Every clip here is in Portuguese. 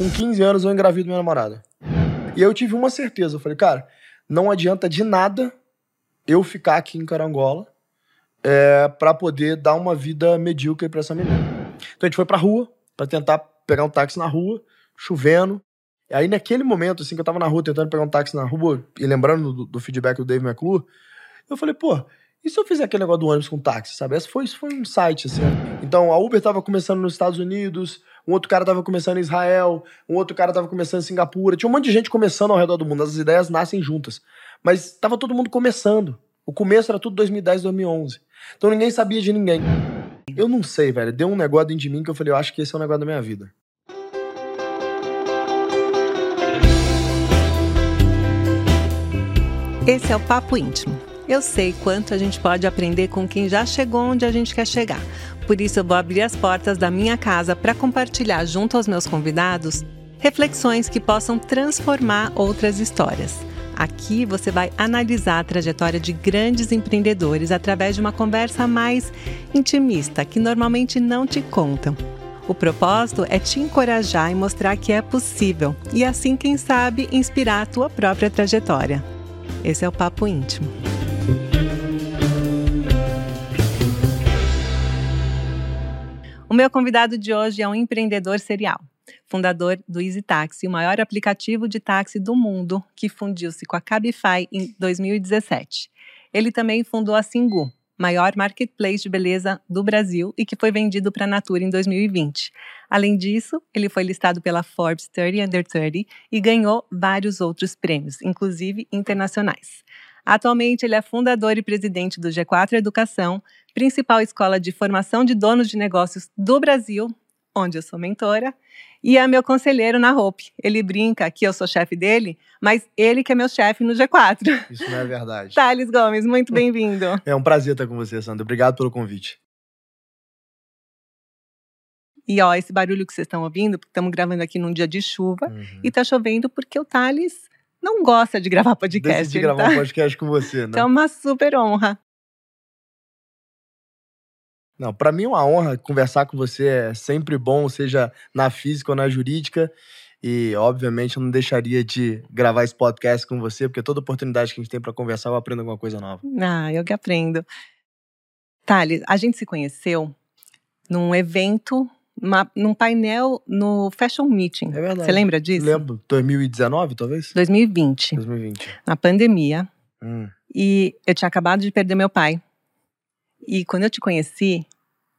com 15 anos eu engravido minha namorada. E eu tive uma certeza, eu falei, cara, não adianta de nada eu ficar aqui em Carangola é, para poder dar uma vida medíocre para essa menina. Então a gente foi pra rua para tentar pegar um táxi na rua, chovendo. E aí naquele momento, assim, que eu tava na rua tentando pegar um táxi na rua e lembrando do, do feedback do Dave McClure, eu falei, pô, e se eu fizer aquele negócio do ônibus com táxi, sabe? Foi, isso foi um site, assim. Então, a Uber tava começando nos Estados Unidos, um outro cara tava começando em Israel, um outro cara tava começando em Singapura. Tinha um monte de gente começando ao redor do mundo. As ideias nascem juntas. Mas tava todo mundo começando. O começo era tudo 2010, 2011. Então ninguém sabia de ninguém. Eu não sei, velho. Deu um negócio dentro de mim que eu falei, eu acho que esse é o negócio da minha vida. Esse é o Papo Íntimo. Eu sei quanto a gente pode aprender com quem já chegou onde a gente quer chegar. Por isso, eu vou abrir as portas da minha casa para compartilhar junto aos meus convidados reflexões que possam transformar outras histórias. Aqui você vai analisar a trajetória de grandes empreendedores através de uma conversa mais intimista, que normalmente não te contam. O propósito é te encorajar e mostrar que é possível, e assim, quem sabe, inspirar a tua própria trajetória. Esse é o Papo Íntimo. O meu convidado de hoje é um empreendedor serial, fundador do Easy Taxi, o maior aplicativo de táxi do mundo, que fundiu-se com a Cabify em 2017. Ele também fundou a Singu, maior marketplace de beleza do Brasil e que foi vendido para a Natura em 2020. Além disso, ele foi listado pela Forbes 30 Under 30 e ganhou vários outros prêmios, inclusive internacionais. Atualmente, ele é fundador e presidente do G4 Educação, principal escola de formação de donos de negócios do Brasil, onde eu sou mentora, e é meu conselheiro na Hope. Ele brinca que eu sou chefe dele, mas ele que é meu chefe no G4. Isso não é verdade. Thales Gomes, muito bem-vindo. É um prazer estar com você, Sandra. Obrigado pelo convite. E ó, esse barulho que vocês estão ouvindo, porque estamos gravando aqui num dia de chuva uhum. e tá chovendo porque o Thales não gosta de gravar podcast. Decidi gravar tá? um podcast com você, né? Então é uma super honra. Não, para mim é uma honra conversar com você, é sempre bom, seja na física ou na jurídica. E, obviamente, eu não deixaria de gravar esse podcast com você, porque toda oportunidade que a gente tem para conversar, eu aprendo alguma coisa nova. Ah, eu que aprendo. Thales, a gente se conheceu num evento, uma, num painel no Fashion Meeting. É verdade. Você lembra disso? Lembro. 2019, talvez? 2020. 2020. Na pandemia. Hum. E eu tinha acabado de perder meu pai. E quando eu te conheci,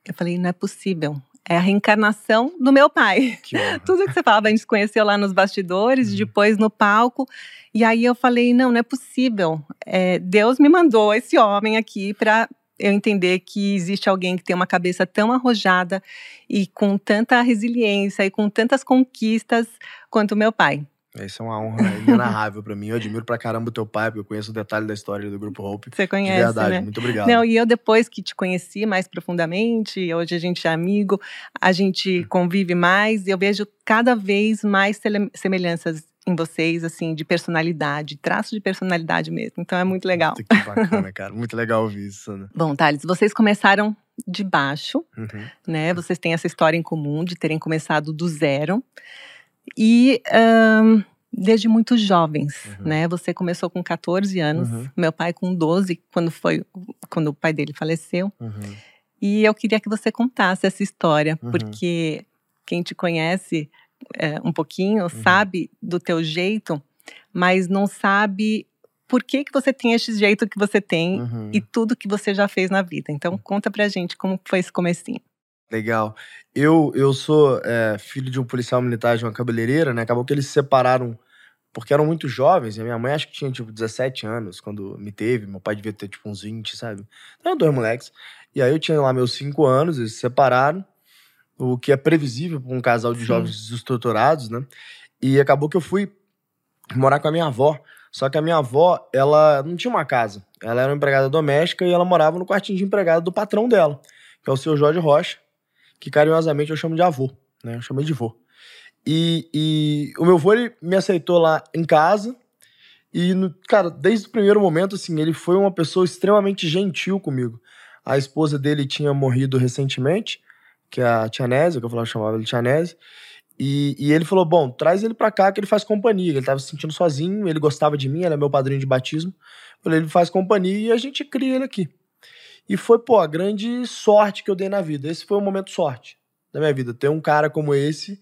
eu falei, não é possível. É a reencarnação do meu pai. Que Tudo que você falava, a gente se conheceu lá nos bastidores, uhum. depois no palco. E aí eu falei, não, não é possível. É, Deus me mandou esse homem aqui para eu entender que existe alguém que tem uma cabeça tão arrojada e com tanta resiliência e com tantas conquistas quanto o meu pai. Isso é uma honra inenarrável para mim. Eu admiro pra caramba o teu pai, porque eu conheço o detalhe da história do Grupo Hope. Você conhece, De verdade, né? muito obrigado. Não, e eu depois que te conheci mais profundamente, hoje a gente é amigo, a gente convive mais, e eu vejo cada vez mais semelhanças em vocês, assim, de personalidade, traço de personalidade mesmo. Então é muito legal. Que bacana, cara. Muito legal ouvir isso, né? Bom, Thales, vocês começaram de baixo, uhum. né? Vocês têm essa história em comum de terem começado do zero. E um, desde muito jovens, uhum. né? Você começou com 14 anos, uhum. meu pai com 12, quando foi quando o pai dele faleceu. Uhum. E eu queria que você contasse essa história, uhum. porque quem te conhece é, um pouquinho uhum. sabe do teu jeito, mas não sabe por que, que você tem esse jeito que você tem uhum. e tudo que você já fez na vida. Então conta pra gente como foi esse comecinho. Legal. Eu, eu sou é, filho de um policial militar de uma cabeleireira, né? Acabou que eles se separaram porque eram muito jovens. E a minha mãe acho que tinha, tipo, 17 anos quando me teve. Meu pai devia ter, tipo, uns 20, sabe? Então, eram dois moleques. E aí eu tinha lá meus 5 anos, eles se separaram. O que é previsível para um casal de Sim. jovens desestruturados, né? E acabou que eu fui morar com a minha avó. Só que a minha avó, ela não tinha uma casa. Ela era uma empregada doméstica e ela morava no quartinho de empregada do patrão dela, que é o seu Jorge Rocha que carinhosamente eu chamo de avô, né? Eu chamei de vô. E, e o meu avô, ele me aceitou lá em casa. E, no, cara, desde o primeiro momento, assim, ele foi uma pessoa extremamente gentil comigo. A esposa dele tinha morrido recentemente, que é a Tia Nésia, que eu falava, chamava ele Tia Nésia. E, e ele falou: Bom, traz ele pra cá que ele faz companhia. Ele tava se sentindo sozinho, ele gostava de mim, ele é meu padrinho de batismo. Falei: Ele faz companhia e a gente cria ele aqui. E foi, pô, a grande sorte que eu dei na vida. Esse foi o momento sorte da minha vida. Ter um cara como esse,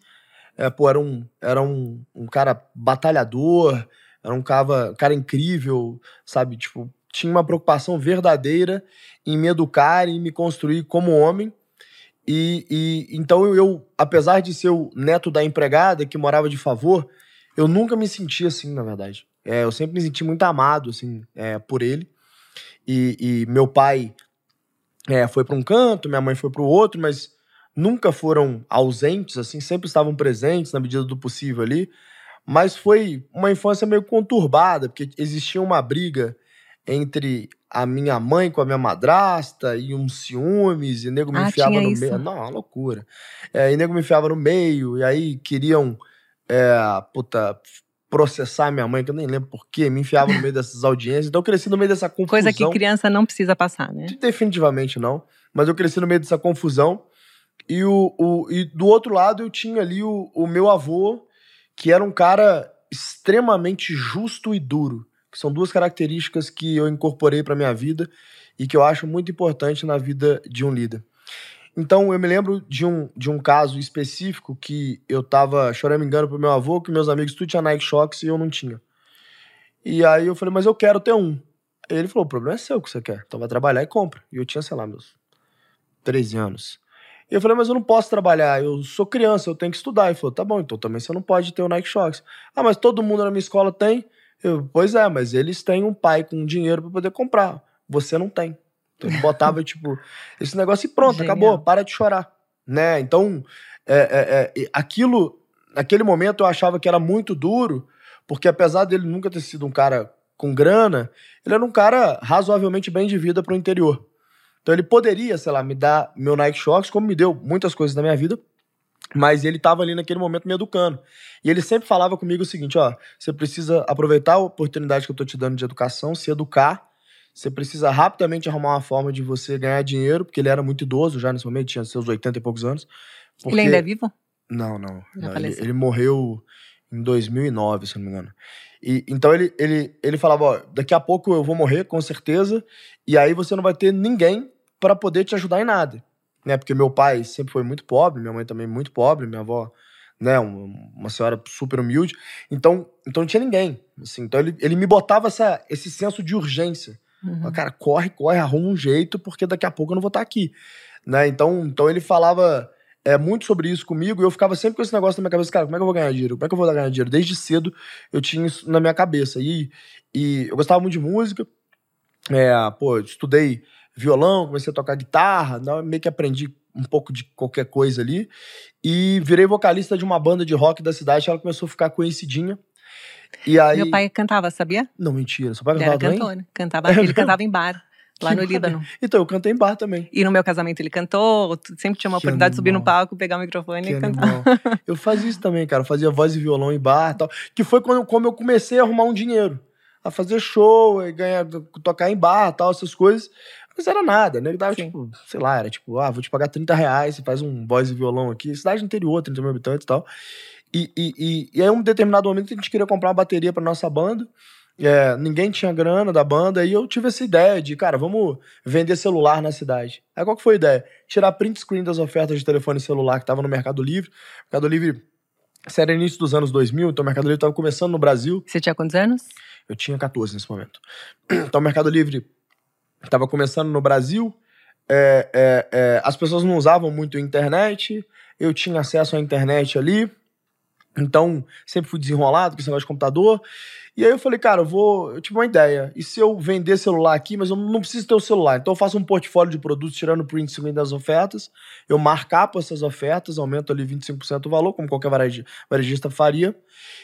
é, pô, era um, era um, um cara batalhador, era um cara, cara incrível, sabe? Tipo, tinha uma preocupação verdadeira em me educar e me construir como homem. E, e então eu, apesar de ser o neto da empregada que morava de favor, eu nunca me senti assim, na verdade. É, eu sempre me senti muito amado, assim, é, por ele. E, e meu pai é, foi para um canto, minha mãe foi para o outro, mas nunca foram ausentes, assim, sempre estavam presentes na medida do possível ali. Mas foi uma infância meio conturbada, porque existia uma briga entre a minha mãe com a minha madrasta e uns ciúmes, e nego me Ah, enfiava no isso. meio. Não, uma loucura. É, e nego me enfiava no meio, e aí queriam, é, puta, processar minha mãe, que eu nem lembro porquê, me enfiavam no meio dessas audiências. Então eu cresci no meio dessa confusão. Coisa que criança não precisa passar, né? Definitivamente não. Mas eu cresci no meio dessa confusão. E, o, o, e do outro lado eu tinha ali o, o meu avô, que era um cara extremamente justo e duro. Que são duas características que eu incorporei para minha vida e que eu acho muito importante na vida de um líder. Então eu me lembro de um, de um caso específico que eu tava chorando engano pro meu avô, que meus amigos tudo tinha Nike Shox e eu não tinha. E aí eu falei, mas eu quero ter um. Ele falou: o problema é seu que você quer. Então vai trabalhar e compra. E eu tinha, sei lá, meus 13 anos. E eu falei, mas eu não posso trabalhar, eu sou criança, eu tenho que estudar. Ele falou, tá bom, então também você não pode ter o Nike Shox. Ah, mas todo mundo na minha escola tem. Eu, pois é, mas eles têm um pai com dinheiro para poder comprar. Você não tem. Então ele botava, tipo, esse negócio e pronto, Genial. acabou, para de chorar. Né? Então, é, é, é, aquilo, naquele momento eu achava que era muito duro, porque apesar dele nunca ter sido um cara com grana, ele era um cara razoavelmente bem de vida pro interior. Então ele poderia, sei lá, me dar meu Nike Shox, como me deu muitas coisas na minha vida, mas ele estava ali naquele momento me educando. E ele sempre falava comigo o seguinte, ó, você precisa aproveitar a oportunidade que eu tô te dando de educação, se educar, você precisa rapidamente arrumar uma forma de você ganhar dinheiro, porque ele era muito idoso já nesse momento, tinha seus 80 e poucos anos. Porque... Ele ainda é vivo? Não, não. Não, ele, ele morreu em 2009, se não me engano. E, então ele, ele, ele falava, ó, daqui a pouco eu vou morrer, com certeza, e aí você não vai ter ninguém para poder te ajudar em nada. Né? Porque meu pai sempre foi muito pobre, minha mãe também muito pobre, minha avó, né, um- uma senhora super humilde. Então, então não tinha ninguém. Assim, então ele, ele me botava essa, esse senso de urgência. Uhum. Cara, corre, corre, arruma um jeito, porque daqui a pouco eu não vou estar aqui. Né? Então, então ele falava é, muito sobre isso comigo e eu ficava sempre com esse negócio na minha cabeça, cara, como é que eu vou ganhar dinheiro? Como é que eu vou ganhar dinheiro? Desde cedo eu tinha isso na minha cabeça. E, e eu gostava muito de música, é, pô, estudei violão, comecei a tocar guitarra, né, meio que aprendi um pouco de qualquer coisa ali. E virei vocalista de uma banda de rock da cidade, ela começou a ficar conhecidinha. E aí. Meu pai cantava, sabia? Não, mentira. Seu pai Ele cantava era também? cantor, né? Cantava, ele cantava em bar, lá Que no. Líbano. Então, eu cantei em bar também. E no meu casamento ele cantou, sempre tinha uma Que oportunidade de subir no animal. palco, pegar o microfone Que e cantar. animal. Eu fazia isso também, cara. Eu fazia voz e violão em bar e tal. Que foi quando, como eu comecei a arrumar um dinheiro. A fazer show, ganhar, tocar em bar tal, essas coisas. Era nada, né? Dava, Sim. tipo, sei lá, era tipo, ah, vou te pagar 30 reais, você faz um voz e violão aqui. Cidade do interior, 30 mil habitantes e tal. E, e, e, e aí, um determinado momento, a gente queria comprar uma bateria pra nossa banda. É, ninguém tinha grana da banda, aí eu tive essa ideia de, cara, vamos vender celular na cidade. Aí qual que foi a ideia? Tirar print screen das ofertas de telefone celular que tava no Mercado Livre. Mercado Livre, isso era início dos anos 2000, então o Mercado Livre tava começando no Brasil. Você tinha quantos anos? Eu tinha 14 nesse momento. Então o Mercado Livre estava começando no Brasil. é, é, é, as pessoas não usavam muito a internet. Eu tinha acesso à internet ali. Então, sempre fui desenrolado com esse negócio de computador. E aí eu falei, cara, eu vou. Eu tive uma ideia. E se eu vender celular aqui, mas eu não preciso ter o celular. Então eu faço um portfólio de produtos tirando o print screen das ofertas. Eu marcapo essas ofertas, aumento ali 25% o valor, como qualquer vareji- varejista faria.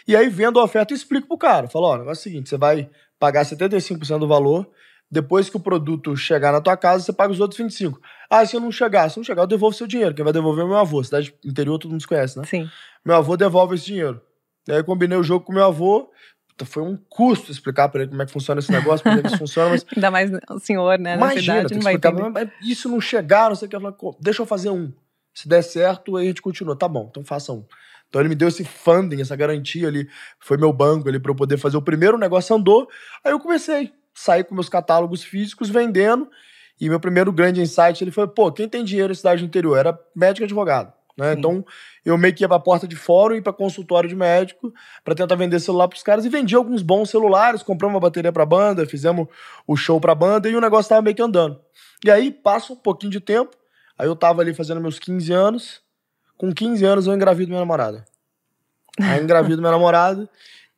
E aí vendo a oferta e explico pro cara. Falo, ó, o negócio é o seguinte, você vai pagar 75% do valor. Depois que o produto chegar na tua casa, você paga os outros 25%. Ah, se eu não chegar, se não chegar, eu devolvo seu dinheiro. Quem vai devolver é meu avô. Cidade interior, todo mundo se conhece, né? Sim. Meu avô devolve esse dinheiro. E aí eu combinei o jogo com meu avô. Puta, Foi um custo explicar pra ele como é que funciona esse negócio, como é que isso funciona, mas Ainda mais o senhor, né? Na imagina, cidade, tem não vai explicar, mas isso não chegar, não sei o que. Eu falei, "Co- deixa eu fazer um. Se der certo, aí a gente continua. Tá bom, então faça um. Então ele me deu esse funding, essa garantia ali, foi meu banco ali para eu poder fazer o primeiro o negócio andou. Aí eu comecei, sair com meus catálogos físicos vendendo. E meu primeiro grande insight ele foi, pô, quem tem dinheiro em cidade do interior era médico e advogado. Né? Então, eu meio que ia pra porta de fórum e para consultório de médico para tentar vender celular pros caras e vendi alguns bons celulares, compramos uma bateria pra banda, fizemos o show pra banda e o negócio tava meio que andando. E aí, passa um pouquinho de tempo, aí eu tava ali fazendo meus 15 anos, com 15 anos eu engravido minha namorada. Aí engravido minha namorada,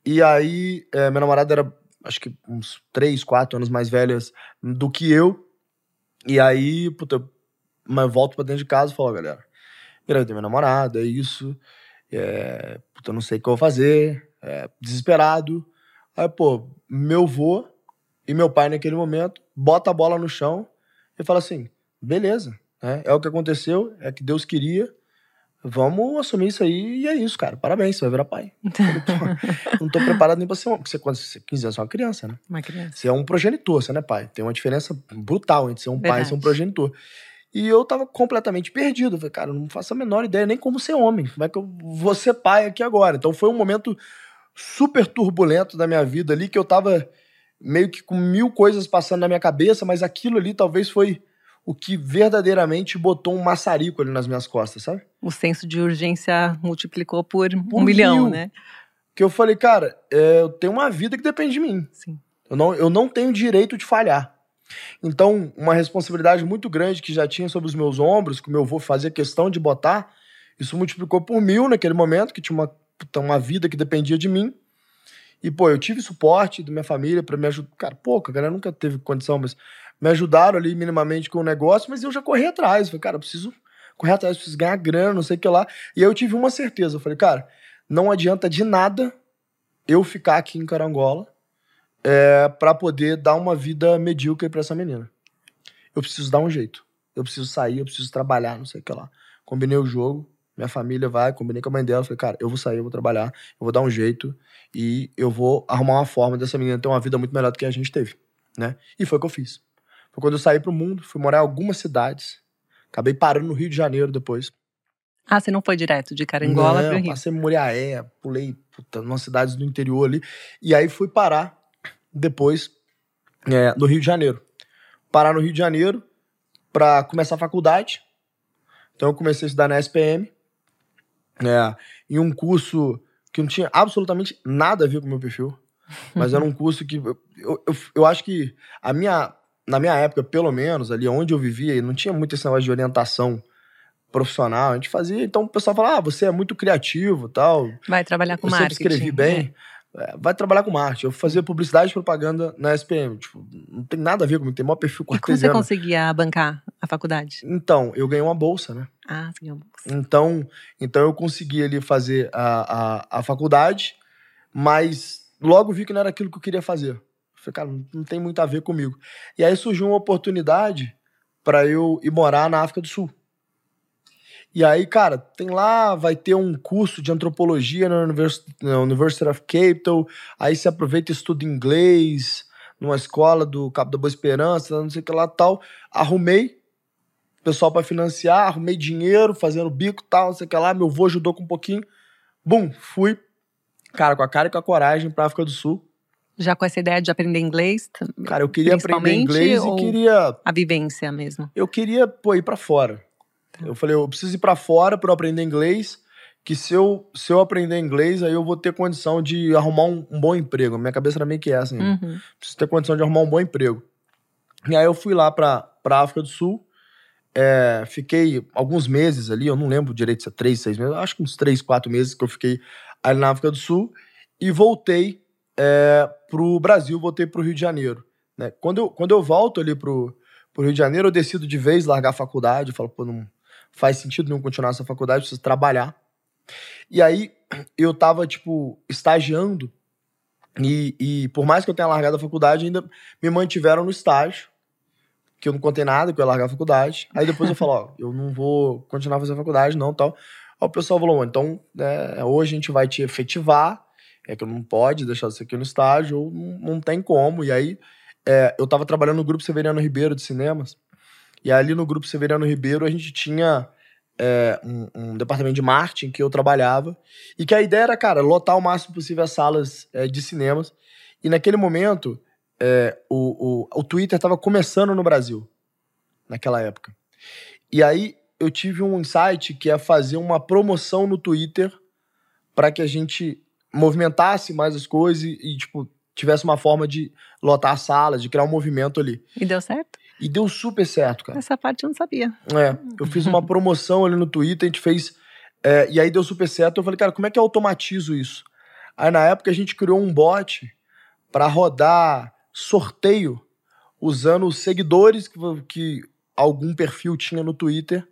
e aí é, minha namorada era, acho que uns 3, 4 anos mais velhas do que eu, e aí, puta, mas volto pra dentro de casa e falo, galera, engravidei minha namorada, é isso. É, puta, não sei o que eu vou fazer. É, desesperado. Aí, pô, meu vô e meu pai naquele momento bota a bola no chão e fala assim: beleza, né? é o que aconteceu, é que Deus queria. Vamos assumir isso aí e é isso, cara. Parabéns, você vai virar pai. não tô preparado nem pra ser um. Porque você, quando você 15 anos, você é uma criança, né? Uma criança. Você é um progenitor, você não é pai. Tem uma diferença brutal entre ser um Verdade. pai e ser um progenitor. E eu tava completamente perdido. Eu falei, cara, não faço a menor ideia nem como ser homem. Como é que eu vou ser pai aqui agora? Então foi um momento super turbulento da minha vida ali, que eu tava meio que com mil coisas passando na minha cabeça, mas aquilo ali talvez foi o que verdadeiramente botou um maçarico ali nas minhas costas, sabe? O senso de urgência multiplicou por, por um milhão, mil. né? Que eu falei, cara, é, eu tenho uma vida que depende de mim. Sim. Eu não, eu não tenho direito de falhar. Então, uma responsabilidade muito grande que já tinha sobre os meus ombros, que o meu avô fazia questão de botar, isso multiplicou por mil naquele momento, que tinha uma, uma vida que dependia de mim. E, pô, eu tive suporte da minha família para me ajudar. Cara, pouca, a galera nunca teve condição, mas me ajudaram ali minimamente com o negócio, mas eu já corri atrás. Falei, cara, preciso correr atrás, preciso ganhar grana, não sei o que lá. E aí eu tive uma certeza. Eu falei, cara, não adianta de nada eu ficar aqui em Carangola é, para poder dar uma vida medíocre para essa menina. Eu preciso dar um jeito. Eu preciso sair, eu preciso trabalhar, não sei o que lá. Combinei o jogo, minha família vai, combinei com a mãe dela, falei, cara, eu vou sair, eu vou trabalhar, eu vou dar um jeito e eu vou arrumar uma forma dessa menina ter uma vida muito melhor do que a gente teve, né? E foi o que eu fiz. Foi quando eu saí pro mundo, fui morar em algumas cidades, acabei parando no Rio de Janeiro depois. Ah, você não foi direto de Carangola não, pro Rio? passei Muriaé, pulei puta, umas cidades do interior ali, e aí fui parar depois é, no Rio de Janeiro. Parar no Rio de Janeiro para começar a faculdade. Então eu comecei a estudar na SPM, é, em um curso que não tinha absolutamente nada a ver com o meu perfil, mas era um curso que eu, eu, eu acho que a minha, na minha época, pelo menos, ali onde eu vivia, não tinha muito esse negócio de orientação profissional. A gente fazia, então o pessoal falava, ah, você é muito criativo tal. Vai trabalhar com eu marketing. Eu escrevi bem. É. Vai trabalhar com marketing. Eu fazia publicidade e propaganda na SPM. Tipo, não tem nada a ver comigo, tem maior perfil com E como você conseguia bancar a faculdade? Então, eu ganhei uma bolsa, né? Ah, você ganhou uma bolsa. Então, então eu consegui ali fazer a, a, a faculdade, mas logo vi que não era aquilo que eu queria fazer. Falei, cara, não, tem muito a ver comigo. E aí surgiu uma oportunidade para eu ir morar na África do Sul. E aí, cara, tem lá, vai ter um curso de antropologia na University, of Cape Town, aí você aproveita e estuda inglês numa escola do Cabo da Boa Esperança, não sei o que lá tal. Arrumei pessoal para financiar, arrumei dinheiro, fazendo bico tal, não sei o que lá. Meu avô ajudou com um pouquinho. Bum, fui, cara, com a cara e com a coragem pra África do Sul. Já com essa ideia de aprender inglês? Cara, eu queria aprender inglês e queria. A vivência mesmo. Eu queria, pô, ir pra fora. Eu falei, eu preciso ir para fora para aprender inglês, que se eu, se eu aprender inglês, aí eu vou ter condição de arrumar um, um bom emprego. Minha cabeça era meio que essa, assim, uhum. preciso ter condição de arrumar um bom emprego. E aí eu fui lá para pra África do Sul, é, fiquei alguns meses ali, eu não lembro direito se é três, seis meses, acho que uns três, quatro meses que eu fiquei ali na África do Sul, e voltei é, pro Brasil, voltei pro Rio de Janeiro. Né? Quando, eu, quando eu volto ali pro, pro Rio de Janeiro, eu decido de vez largar a faculdade, falo, pô, não, faz sentido não continuar essa faculdade, preciso trabalhar. E aí eu tava, tipo, estagiando, e, e por mais que eu tenha largado a faculdade, ainda me mantiveram no estágio, que eu não contei nada, que eu ia largar a faculdade. Aí depois eu falo, ó, eu não vou continuar fazendo faculdade, não, tal. Aí o pessoal falou, então, é, hoje a gente vai te efetivar, é que não pode deixar você aqui no estágio, ou não, não tem como. E aí, é, eu tava trabalhando no Grupo Severiano Ribeiro de Cinemas, e ali no Grupo Severiano Ribeiro a gente tinha é, um, um, departamento de marketing que eu trabalhava, e que a ideia era, cara, lotar o máximo possível as salas é, de cinemas. E naquele momento, é, o, o, o Twitter estava começando no Brasil, naquela época. E aí eu tive um insight que é fazer uma promoção no Twitter para que a gente movimentasse mais as coisas e, e, tipo, tivesse uma forma de lotar a sala, de criar um movimento ali. E deu certo? E deu super certo, cara. Essa parte eu não sabia. É, eu fiz uma promoção ali no Twitter, a gente fez. É, e aí deu super certo. Eu falei, cara, como é que eu automatizo isso? Aí na época a gente criou um bot para rodar sorteio usando os seguidores que, que algum perfil tinha no Twitter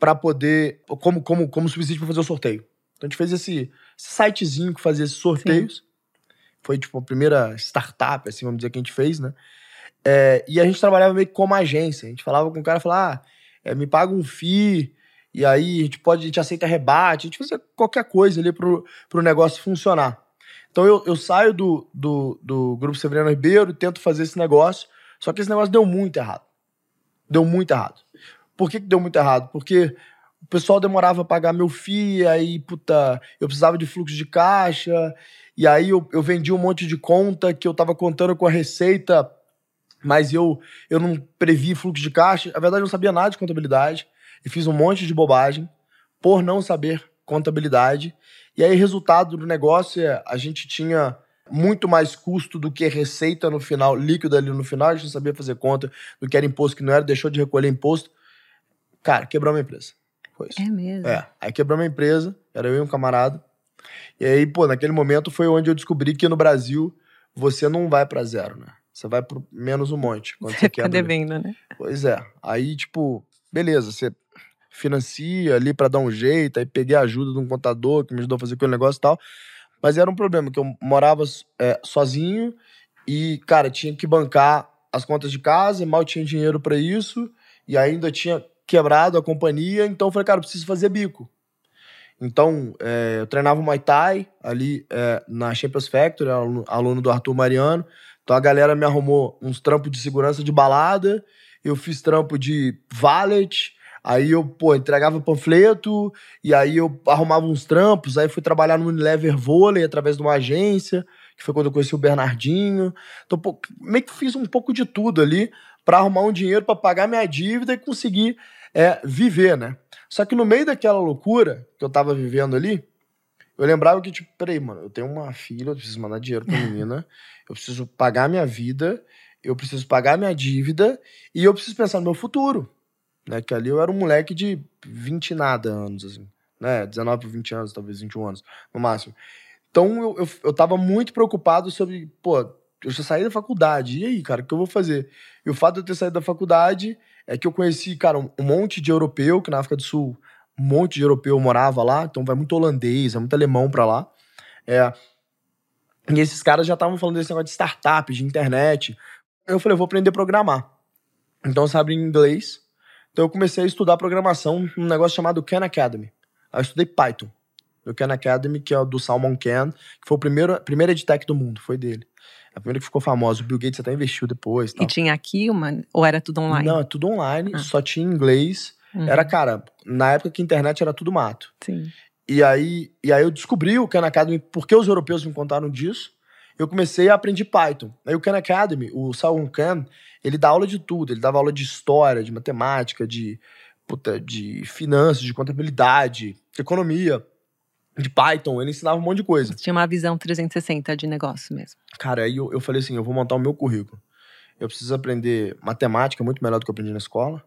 para poder. como, como, como subsídio para fazer o sorteio. Então a gente fez esse sitezinho que fazia esses sorteios. Sim. Foi tipo a primeira startup, assim, vamos dizer, que a gente fez, né? É, e a gente trabalhava meio que como agência. A gente falava com o cara, falava, ah, é, me paga um FII, e aí a gente pode, a gente aceita rebate, a gente fazia qualquer coisa ali pro, pro negócio funcionar. Então eu, eu saio do, do, do Grupo Severino Ribeiro tento fazer esse negócio, só que esse negócio deu muito errado. Deu muito errado. Por que, que deu muito errado? Porque o pessoal demorava a pagar meu FII, aí, puta, eu precisava de fluxo de caixa, e aí eu, eu vendi um monte de conta que eu tava contando com a receita, mas eu, eu não previ fluxo de caixa. Na verdade, eu não sabia nada de contabilidade, e fiz um monte de bobagem por não saber contabilidade. E aí, resultado do negócio é a gente tinha muito mais custo do que receita no final, líquido ali no final, a gente não sabia fazer conta do que era imposto que não era, deixou de recolher imposto. Cara, quebrou uma empresa. Foi isso. É mesmo? É. Aí quebrou uma empresa, era eu e um camarada. E aí, pô, naquele momento foi onde eu descobri que no Brasil você não vai para zero, né? Você vai pro menos um monte. Quando você, você fica devendo, né? Pois é. Aí, tipo, beleza, você financia ali para dar um jeito, aí peguei a ajuda de um contador que me ajudou a fazer aquele negócio e tal. Mas era um problema, que eu morava é, sozinho e, cara, tinha que bancar as contas de casa, mal tinha dinheiro para isso, e ainda tinha quebrado a companhia, então eu falei, cara, eu preciso fazer bico. Então, é, eu treinava Muay Thai ali é, na Champions Factory, aluno, aluno do Arthur Mariano. Então a galera me arrumou uns trampos de segurança de balada, eu fiz trampo de valet, aí eu, pô, entregava panfleto, e aí eu arrumava uns trampos, aí fui trabalhar no Unilever Vôlei através de uma agência, que foi quando eu conheci o Bernardinho. Então, pô, meio que fiz um pouco de tudo ali para arrumar um dinheiro para pagar minha dívida e conseguir é viver, né? Só que no meio daquela loucura que eu tava vivendo ali, eu lembrava que, tipo, peraí, mano, eu tenho uma filha, eu preciso mandar dinheiro pra menina, eu preciso pagar minha vida, eu preciso pagar minha dívida e eu preciso pensar no meu futuro, né? Que ali eu era um moleque de 20 e nada anos, assim, né? 19 20 anos, talvez 21 anos, no máximo. Então eu, eu, eu tava muito preocupado sobre, pô, eu já saí da faculdade, e aí, cara, o que eu vou fazer? E o fato de eu ter saído da faculdade é que eu conheci, cara, um, monte de europeu, que na África do Sul, um monte de europeu morava lá, então vai muito holandês, é muito alemão pra lá. É, e esses caras já estavam falando desse negócio de startup, de internet. Eu falei, eu vou aprender a programar. Então sabia inglês. Então eu comecei a estudar programação num negócio chamado Khan Academy. Aí eu estudei Python. No Khan Academy, que é do Salmon Khan, que foi o primeiro, a primeira edtech do mundo, foi dele. A primeira que ficou famosa. O Bill Gates até investiu depois. Tal. E tinha aqui uma. Ou era tudo online? Não, é tudo online, ah. só tinha inglês. Uhum. Era, cara, na época que a internet era tudo mato. Sim. E aí, e aí eu descobri o Khan Academy, porque os europeus me contaram disso. Eu comecei a aprender Python. Aí o Khan Academy, o Salon Khan, ele dá aula de tudo. Ele dava aula de história, de matemática, de, puta, de finanças, de contabilidade, de economia de Python, ele ensinava um monte de coisa. Tinha uma visão 360 de negócio mesmo. Cara, aí eu, eu falei assim, eu vou montar o meu currículo. Eu preciso aprender matemática muito melhor do que eu aprendi na escola.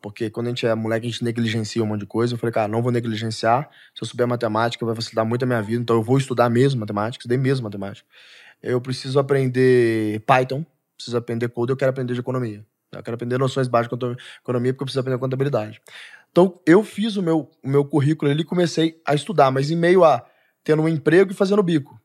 Porque quando a gente é moleque, a gente negligencia um monte de coisa. Eu falei, cara, não vou negligenciar. Se eu souber matemática, vai facilitar muito a minha vida. Então eu vou estudar mesmo matemática, estudei mesmo matemática. Eu preciso aprender Python, preciso aprender code, eu quero aprender de economia. Eu quero aprender noções básicas de economia porque eu preciso aprender contabilidade. Então, eu fiz o meu, o meu currículo ali e comecei a estudar, mas em meio a tendo um emprego e fazendo bico.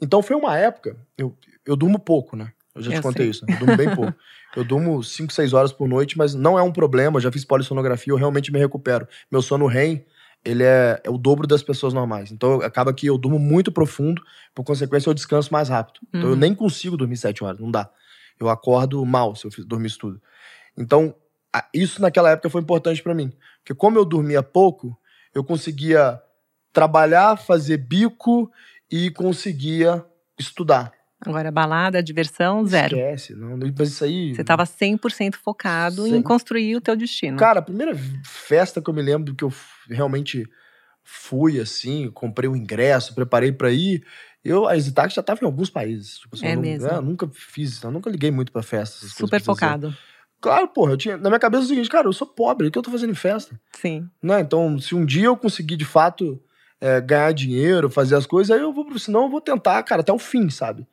Então, foi uma época. Eu, eu durmo pouco, né? Eu já te eu contei sei. isso, né? Eu durmo bem pouco. Eu durmo 5, 6 horas por noite, mas não é um problema. Eu já fiz polissonografia, eu realmente me recupero. Meu sono REM, ele é, é o dobro das pessoas normais. Então, acaba que eu durmo muito profundo, por consequência, eu descanso mais rápido. Então, eu uhum. nem consigo dormir 7 horas, não dá. Eu acordo mal se eu dormir isso tudo. Então, isso naquela época foi importante para mim. Porque como eu dormia pouco, eu conseguia trabalhar, fazer bico e conseguia estudar. Agora, balada, diversão, zero. Esquece, não, mas isso aí... Você estava 100% focado em construir o teu destino. Cara, a primeira festa que eu me lembro que eu realmente fui, assim, comprei o um ingresso, preparei para ir, eu, a Exitax já estava em alguns países. Tipo, assim, é eu, mesmo? Eu nunca fiz, eu nunca liguei muito pra festas. Super focado. Claro, porra, eu tinha, na minha cabeça é o seguinte, cara, eu sou pobre, o que eu tô fazendo em festa? Sim. Né? Então, se um dia eu conseguir, de fato, é, ganhar dinheiro, fazer as coisas, aí eu vou, senão eu vou tentar, cara, até o fim, sabe?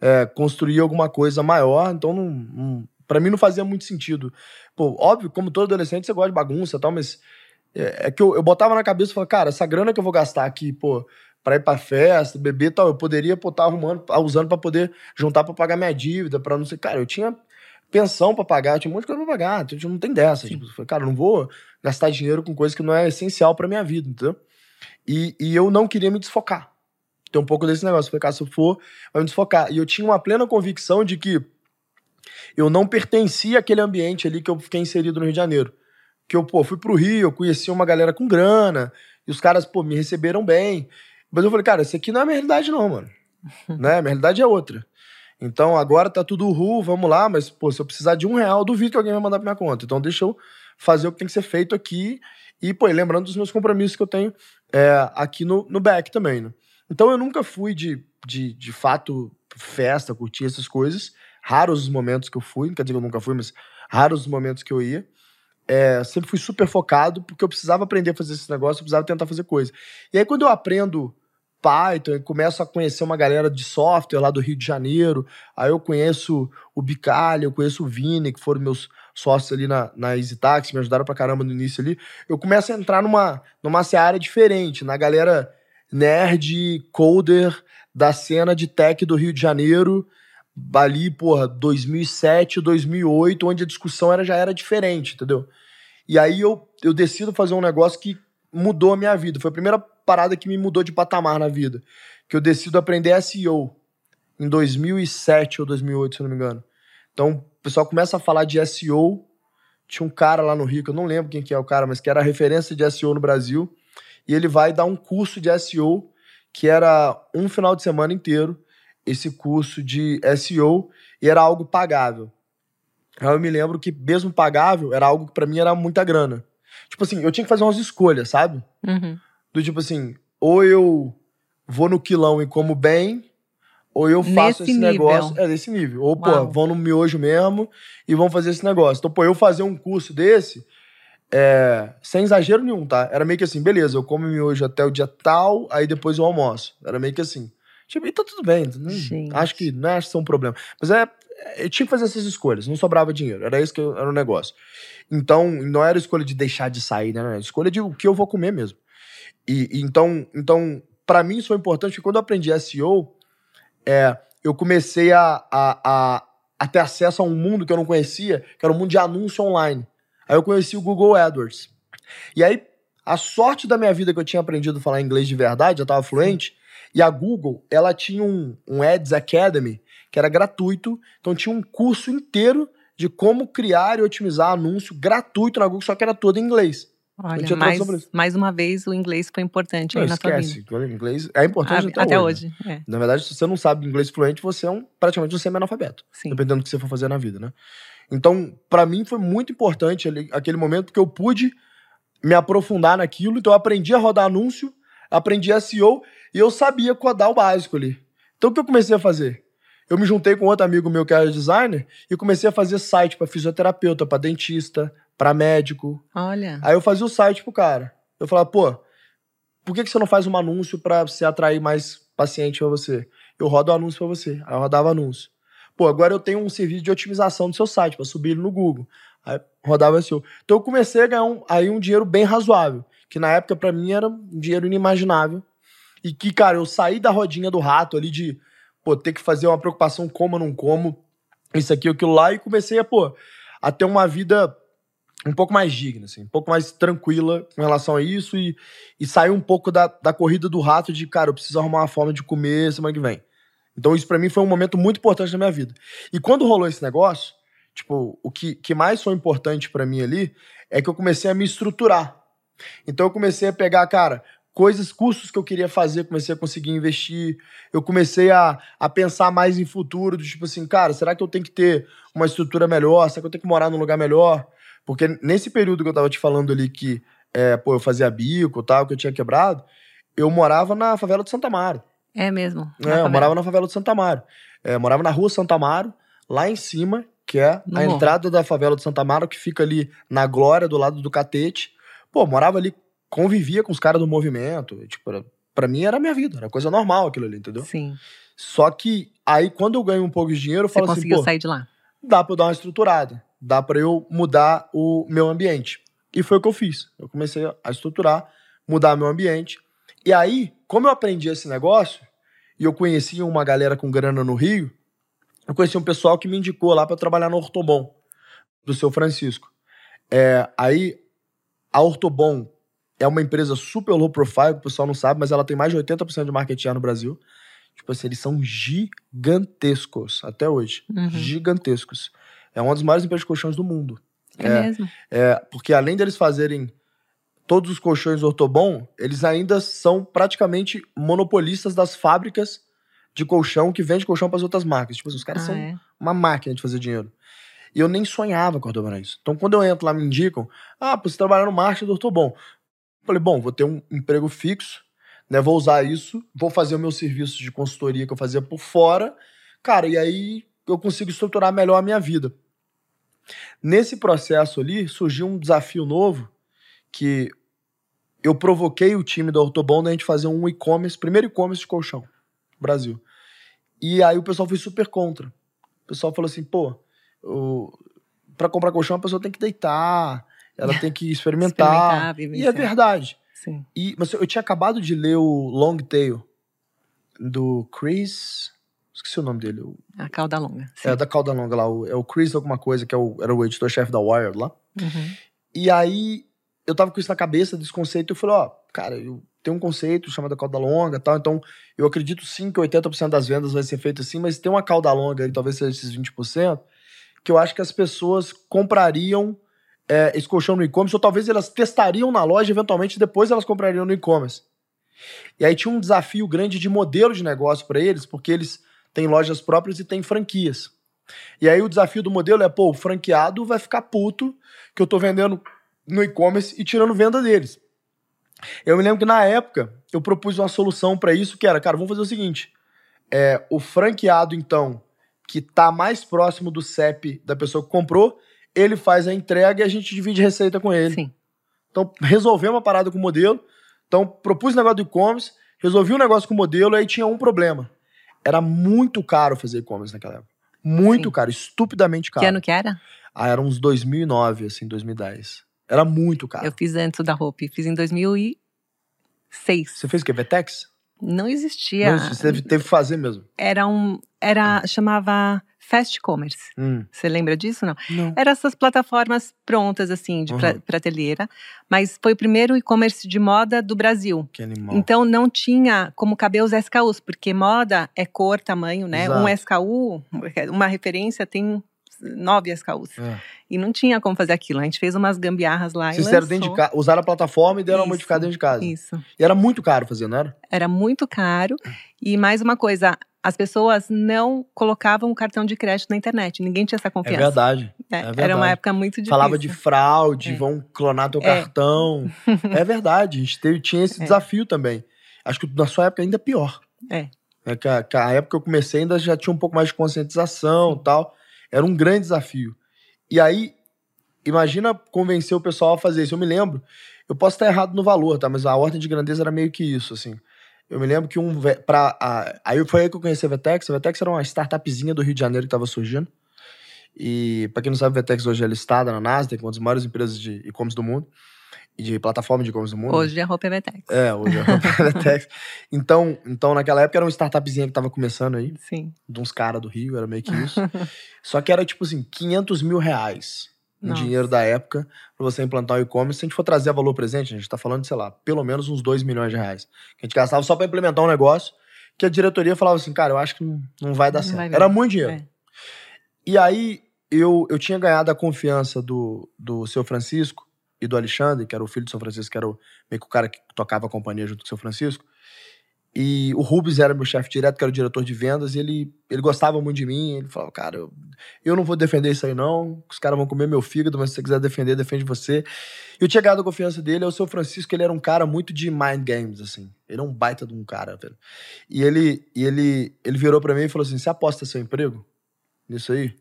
É, construir alguma coisa maior, então não, não, pra mim não fazia muito sentido. Pô, óbvio, como todo adolescente, você gosta de bagunça e tal, mas é, é que eu, eu botava na cabeça e falava, cara, essa grana que eu vou gastar aqui, pô, pra ir pra festa, beber e tal, eu poderia pô, tá arrumando, usando para poder juntar para pagar minha dívida, para não sei. Cara, eu tinha pensão para pagar, tinha um monte de coisa pra pagar, então, não tem dessa. Tipo, falei, cara, não vou gastar dinheiro com coisa que não é essencial pra minha vida, entendeu? E, e eu não queria me desfocar. Tem um pouco desse negócio. Falei, cara, se eu for, vai me desfocar. E eu tinha uma plena convicção de que eu não pertencia àquele ambiente ali que eu fiquei inserido no Rio de Janeiro. Que eu, pô, fui pro Rio, eu conheci uma galera com grana, e os caras, pô, me receberam bem. Mas eu falei, cara, isso aqui não é a minha realidade, não, mano. né? A minha realidade é outra. Então agora tá tudo ru, vamos lá, mas, pô, se eu precisar de um real, duvido que alguém vai mandar pra minha conta. Então deixa eu fazer o que tem que ser feito aqui. E, pô, lembrando dos meus compromissos que eu tenho é, aqui no, no back também, né? Então eu nunca fui de, de, de fato, festa, curtir essas coisas. Raros os momentos que eu fui, não quer dizer que eu nunca fui, mas raros os momentos que eu ia. É, sempre fui super focado, porque eu precisava aprender a fazer esse negócio, eu precisava tentar fazer coisa. E aí, quando eu aprendo Python e começo a conhecer uma galera de software lá do Rio de Janeiro, aí eu conheço o Bicalho, eu conheço o Vini, que foram meus sócios ali na, na EasyTax, me ajudaram pra caramba no início ali. Eu começo a entrar numa, numa seara diferente, na galera nerd, coder da cena de tech do Rio de Janeiro, ali, porra, 2007, 2008, onde a discussão era, já era diferente, entendeu? E aí eu, eu decido fazer um negócio que mudou a minha vida. Foi a primeira parada que me mudou de patamar na vida. Que eu decido aprender SEO em 2007 ou 2008, se não me engano. Então, o pessoal começa a falar de SEO. Tinha um cara lá no Rio, que eu não lembro quem que é o cara, mas que era referência de SEO no Brasil. E ele vai dar um curso de SEO, que era um final de semana inteiro, esse curso de SEO, e era algo pagável. Aí eu me lembro que, mesmo pagável, era algo que para mim era muita grana. Tipo assim, eu tinha que fazer umas escolhas, sabe? Uhum. Do tipo assim, ou eu vou no quilão e como bem, ou eu faço Nesse esse nível. negócio. É, desse nível. Ou, pô, Uau. vão no miojo mesmo e vão fazer esse negócio. Então, pô, eu fazer um curso desse, é, sem exagero nenhum, tá? Era meio que assim, beleza, eu como miojo até o dia tal, aí depois eu almoço. Era meio que assim. Tipo, e tá tudo bem. Gente. acho que não acho que isso é um problema. Mas é, eu tinha que fazer essas escolhas, não sobrava dinheiro. Era isso que eu- era o negócio. Então, não era escolha de deixar de sair, né? Era escolha de o que eu vou comer mesmo. E, então, então para mim isso foi importante, porque quando eu aprendi SEO, é, eu comecei a, a, a, a ter acesso a um mundo que eu não conhecia, que era o mundo de anúncio online. Aí eu conheci o Google AdWords. E aí, a sorte da minha vida que eu tinha aprendido a falar inglês de verdade, já estava fluente, e a Google, ela tinha um, um Ads Academy, que era gratuito, então tinha um curso inteiro de como criar e otimizar anúncio gratuito na Google, só que era todo em inglês. Olha, mais, mais uma vez o inglês foi importante Não, aí na tua esquece, vida. o inglês é importante Ah, até, hoje. né? hoje. É, Na verdade, se você não sabe inglês fluente, você é um, praticamente um semi-analfabeto, sim. dependendo do que você for fazer na vida, né? Então, pra mim foi muito importante ali, aquele momento, porque eu pude me aprofundar naquilo, então eu aprendi a rodar anúncio, aprendi SEO e eu sabia codar o básico ali. Então, o que eu comecei a fazer? Eu me juntei com outro amigo meu que era designer e comecei a fazer site pra fisioterapeuta, pra dentista, pra médico, Olha, Aí eu fazia o site pro cara. Eu falava, pô, por que, que você não faz um anúncio pra você atrair mais paciente pra você? Eu rodo o anúncio pra você. Aí eu rodava anúncio. Pô, agora eu tenho um serviço de otimização do seu site pra subir ele no Google. Aí rodava SEO. Então eu comecei a ganhar um, aí um dinheiro bem razoável, que na época pra mim era um dinheiro inimaginável. E que, cara, eu saí da rodinha do rato ali de, pô, ter que fazer uma preocupação como ou não como, isso aqui, aquilo lá, e comecei a, pô, a ter uma vida um pouco mais digna, assim, um pouco mais tranquila com relação a isso e, e sair um pouco da, da corrida do rato de, cara, eu preciso arrumar uma forma de comer semana que vem. Então isso pra mim foi um momento muito importante na minha vida. E quando rolou esse negócio, Tipo, o que, que mais foi importante para mim ali é que eu comecei a me estruturar. Então eu comecei a pegar, cara, coisas, cursos que eu queria fazer, comecei a conseguir investir. Eu comecei a, a pensar mais em futuro, do tipo assim, cara, será que eu tenho que ter uma estrutura melhor? Será que eu tenho que morar num lugar melhor? Porque nesse período que eu tava te falando ali que, é, pô, eu fazia bico tal, que eu tinha quebrado, eu morava na favela de Santa Amaro. É mesmo? É, eu morava na favela de Santa Amaro. É, morava na rua Santa Amaro, lá em cima, que é No a morro. entrada da favela de Santa Amaro, que fica ali na Glória, do lado do Catete. Pô, morava ali, convivia com os caras do movimento. Tipo, era- pra mim era a minha vida, era coisa normal aquilo ali, entendeu? Sim. Só que aí, quando eu ganho um pouco de dinheiro, eu Você falo assim, conseguiu pô, sair de lá. dá pra eu dar uma estruturada, dá pra eu mudar o meu ambiente. E foi o que eu fiz. Eu comecei a estruturar, mudar meu ambiente. E aí, como eu aprendi esse negócio, e eu conhecia uma galera com grana no Rio, eu conheci um pessoal que me indicou lá pra trabalhar no Ortobon, do seu Francisco. É, aí, a Ortobon é uma empresa super low profile, o pessoal não sabe, mas ela tem mais de 80% de market share no Brasil. Tipo assim, eles são gigantescos até hoje. Uhum. Gigantescos. É uma das maiores empresas de colchões do mundo. É, É. mesmo? É, porque além deles fazerem todos os colchões Ortobon, eles ainda são praticamente monopolistas das fábricas de colchão que vende colchão para as outras marcas. Tipo, assim, os caras Ah, são é. uma máquina de fazer dinheiro. E eu nem sonhava com Ortobon isso. Então, quando eu entro lá, me indicam, ah, você trabalhar no marketing do Ortobon. Eu falei, bom, vou ter um emprego fixo, né? Vou usar isso, vou fazer o meu serviço de consultoria que eu fazia por fora, cara, e aí eu consigo estruturar melhor a minha vida. Nesse processo ali, surgiu um desafio novo que eu provoquei o time da Ortobon da gente fazer um e-commerce, primeiro e-commerce de colchão no Brasil. E aí o pessoal foi super contra. O pessoal falou assim, pô, para comprar colchão a pessoa tem que deitar, ela tem que experimentar. Experimentar, e é verdade. Sim. E, mas eu tinha acabado de ler o Long Tail do Chris. Esqueci o nome dele. o- A cauda longa. Sim. É da Cauda Longa lá. o- é o Chris alguma coisa, que é o- era o editor-chefe da Wired lá. Uhum. E aí eu tava com isso na cabeça, desse conceito, e eu falei, ó, cara, eu tenho um conceito chamado cauda longa e tal, então eu acredito sim que 80% das vendas vai ser feito assim, mas tem uma cauda longa aí, talvez seja esses 20%, que eu acho que as pessoas comprariam é, esse colchão no e-commerce, ou talvez elas testariam na loja, eventualmente depois elas comprariam no e-commerce. E aí tinha um desafio grande de modelo de negócio para eles, porque eles têm lojas próprias e têm franquias. E aí o desafio do modelo é, pô, o franqueado vai ficar puto que eu tô vendendo no e-commerce e tirando venda deles. Eu me lembro que na época eu propus uma solução para isso, que era, cara, vamos fazer o seguinte: é, o franqueado, então, que tá mais próximo do CEP da pessoa que comprou, ele faz a entrega e a gente divide receita com ele. Sim. Então, resolvemos uma parada com o modelo. Então, propus o negócio do e-commerce, resolvi o negócio com o modelo, aí tinha um problema. Era muito caro fazer e-commerce naquela época. Muito Sim. caro, estupidamente caro. Que ano que era? Ah, era uns 2009, assim, 2010. Era muito caro. Eu fiz antes da Hope. Fiz em 2006. Você fez o quê? Vetex? Não existia. Não, você teve, teve que fazer mesmo. Era um. Era. Chamava Fast Commerce. Hum. Você lembra disso? Não. Não. Eram essas plataformas prontas, assim, de pra- Uhum. prateleira. Mas foi o primeiro e-commerce de moda do Brasil. Que animal. Então não tinha como caber os SKUs, porque moda é cor, tamanho, né? Um SKU, uma referência tem nove SKUs. É. E não tinha como fazer aquilo. A gente fez umas gambiarras lá Vocês e dentro de casa, usaram a plataforma e deram uma modificada dentro de casa. Isso. E era muito caro fazer, não era? Era muito caro. E mais uma coisa, as pessoas não colocavam o cartão de crédito na internet. Ninguém tinha essa É confiança. verdade. É, é Era verdade. uma época muito difícil. Falava de fraude, É. vão clonar teu É. cartão. é verdade, a gente teve, tinha esse É. desafio também. Acho que na sua época ainda é pior. É. É que a, que a época que eu comecei ainda já tinha um pouco mais de conscientização e tal. Era um grande desafio. E aí, imagina convencer o pessoal a fazer isso. Eu me lembro, eu posso estar errado no valor, tá? Mas a ordem de grandeza era meio que isso, assim. Eu me lembro que um. Pra, a- aí foi aí que eu conheci a Vetex. A Vetex era uma startupzinha do Rio de Janeiro que estava surgindo. E, pra quem não sabe, a Vetex hoje é listada na Nasdaq, uma das maiores empresas de e-commerce do mundo. E de plataforma de e-commerce do mundo. Hoje é roupa Vetex. É, hoje é a Vetex. Então, então, naquela época era uma startupzinha que tava começando aí Sim. de uns caras do Rio, era meio que isso. Só que era tipo assim, 500 mil reais em Nossa. dinheiro da época pra você implantar o e-commerce. Se a gente for trazer a valor presente, a gente tá falando, sei lá, pelo menos uns 2 milhões de reais. Que a gente gastava só pra implementar um negócio que a diretoria falava assim, cara, eu acho que não, vai dar Não certo. vai era muito dinheiro. É. E aí, eu, eu tinha ganhado a confiança do, do seu Francisco e do Alexandre, que era o filho do seu Francisco, que era o, meio que o cara que tocava a companhia junto com o seu Francisco. E o Rubens era meu chefe direto, que era o diretor de vendas, e ele, ele gostava muito de mim. Ele falava, cara, eu, eu não vou defender isso aí, não. Os caras vão comer meu fígado, mas se você quiser defender, defende você. E eu tinha ganhado a confiança dele. É o seu Francisco, ele era um cara muito de mind games, assim. Ele é um baita de um cara, velho. E ele, e ele, ele virou para mim e falou assim: Você aposta seu emprego nisso aí?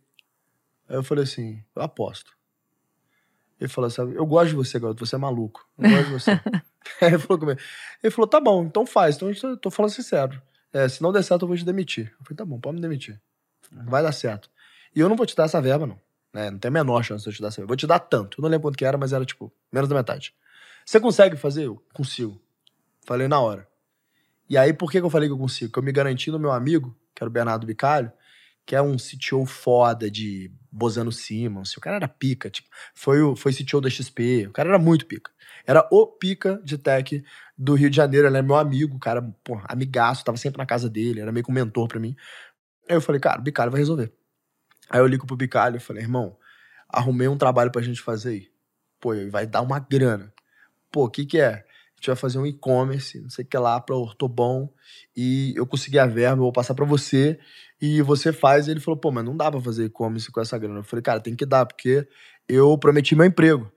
Aí eu falei assim: Eu aposto. Ele falou assim: Eu gosto de você, garoto, você é maluco. Eu gosto de você. ele, falou comigo. ele falou: Tá bom, então faz. Então eu tô falando sincero. É, se não der certo, eu vou te demitir. Eu falei: Tá bom, pode me demitir. Vai dar certo. E eu não vou te dar essa verba, não. Né? Não tem a menor chance de eu te dar essa verba. Vou te dar tanto. Eu não lembro quanto que era, mas era tipo menos da metade. Você consegue fazer? Eu consigo. Falei na hora. E aí, por que, que eu falei que eu consigo? Porque eu me garanti no meu amigo, que era o Bernardo Bicalho, que é um CTO foda de Bozano Simmons. O cara era pica, tipo, foi o foi CTO da XP. O cara era muito pica. Era o pica de tech do Rio de Janeiro. Ele é meu amigo, cara, pô, amigaço, tava sempre na casa dele, era meio que um mentor para mim. Aí eu falei, cara, o Bicalho vai resolver. Aí eu ligo pro Bicalho e falei, irmão, arrumei um trabalho pra gente fazer aí. Pô, vai dar uma grana. Pô, o que que é? Gente vai fazer um e-commerce, não sei o que lá, pra Ortobon, e eu consegui a verba, eu vou passar para você, e você faz. E ele falou, pô, mas não dá pra fazer e-commerce com essa grana. Eu falei, cara, tem que dar, porque eu prometi meu emprego.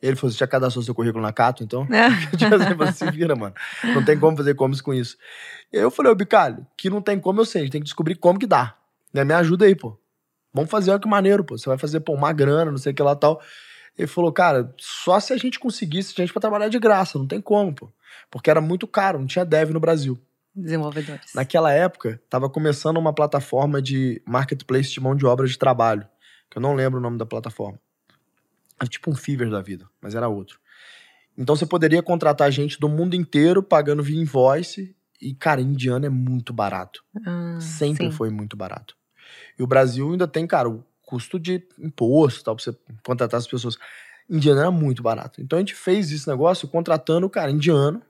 Ele falou, você já cadastrou seu currículo na Cato, então? É. se vira, mano. Não tem como fazer e-commerce com isso. E eu falei, ô, Bicalho, que não tem como eu sei, a gente tem que descobrir como que dá. Né? Me ajuda aí, pô. Vamos fazer, olha que maneiro, pô. Você vai fazer, pô, uma grana, não sei o que lá tal. Ele falou, cara, só se a gente conseguisse gente para trabalhar de graça, não tem como, pô. Porque era muito caro, não tinha dev no Brasil. Desenvolvedores. Naquela época, tava começando uma plataforma de marketplace de mão de obra de trabalho, que eu não lembro o nome da plataforma. Era tipo um Fiverr da vida, mas era outro. Então você poderia contratar gente do mundo inteiro pagando via invoice. E, cara, indiano é muito barato. Ah, Sempre sim. foi muito barato. E o Brasil ainda tem, cara, o custo de imposto tal, pra você contratar as pessoas. Indiano era muito barato. Então a gente fez esse negócio contratando o cara indiano.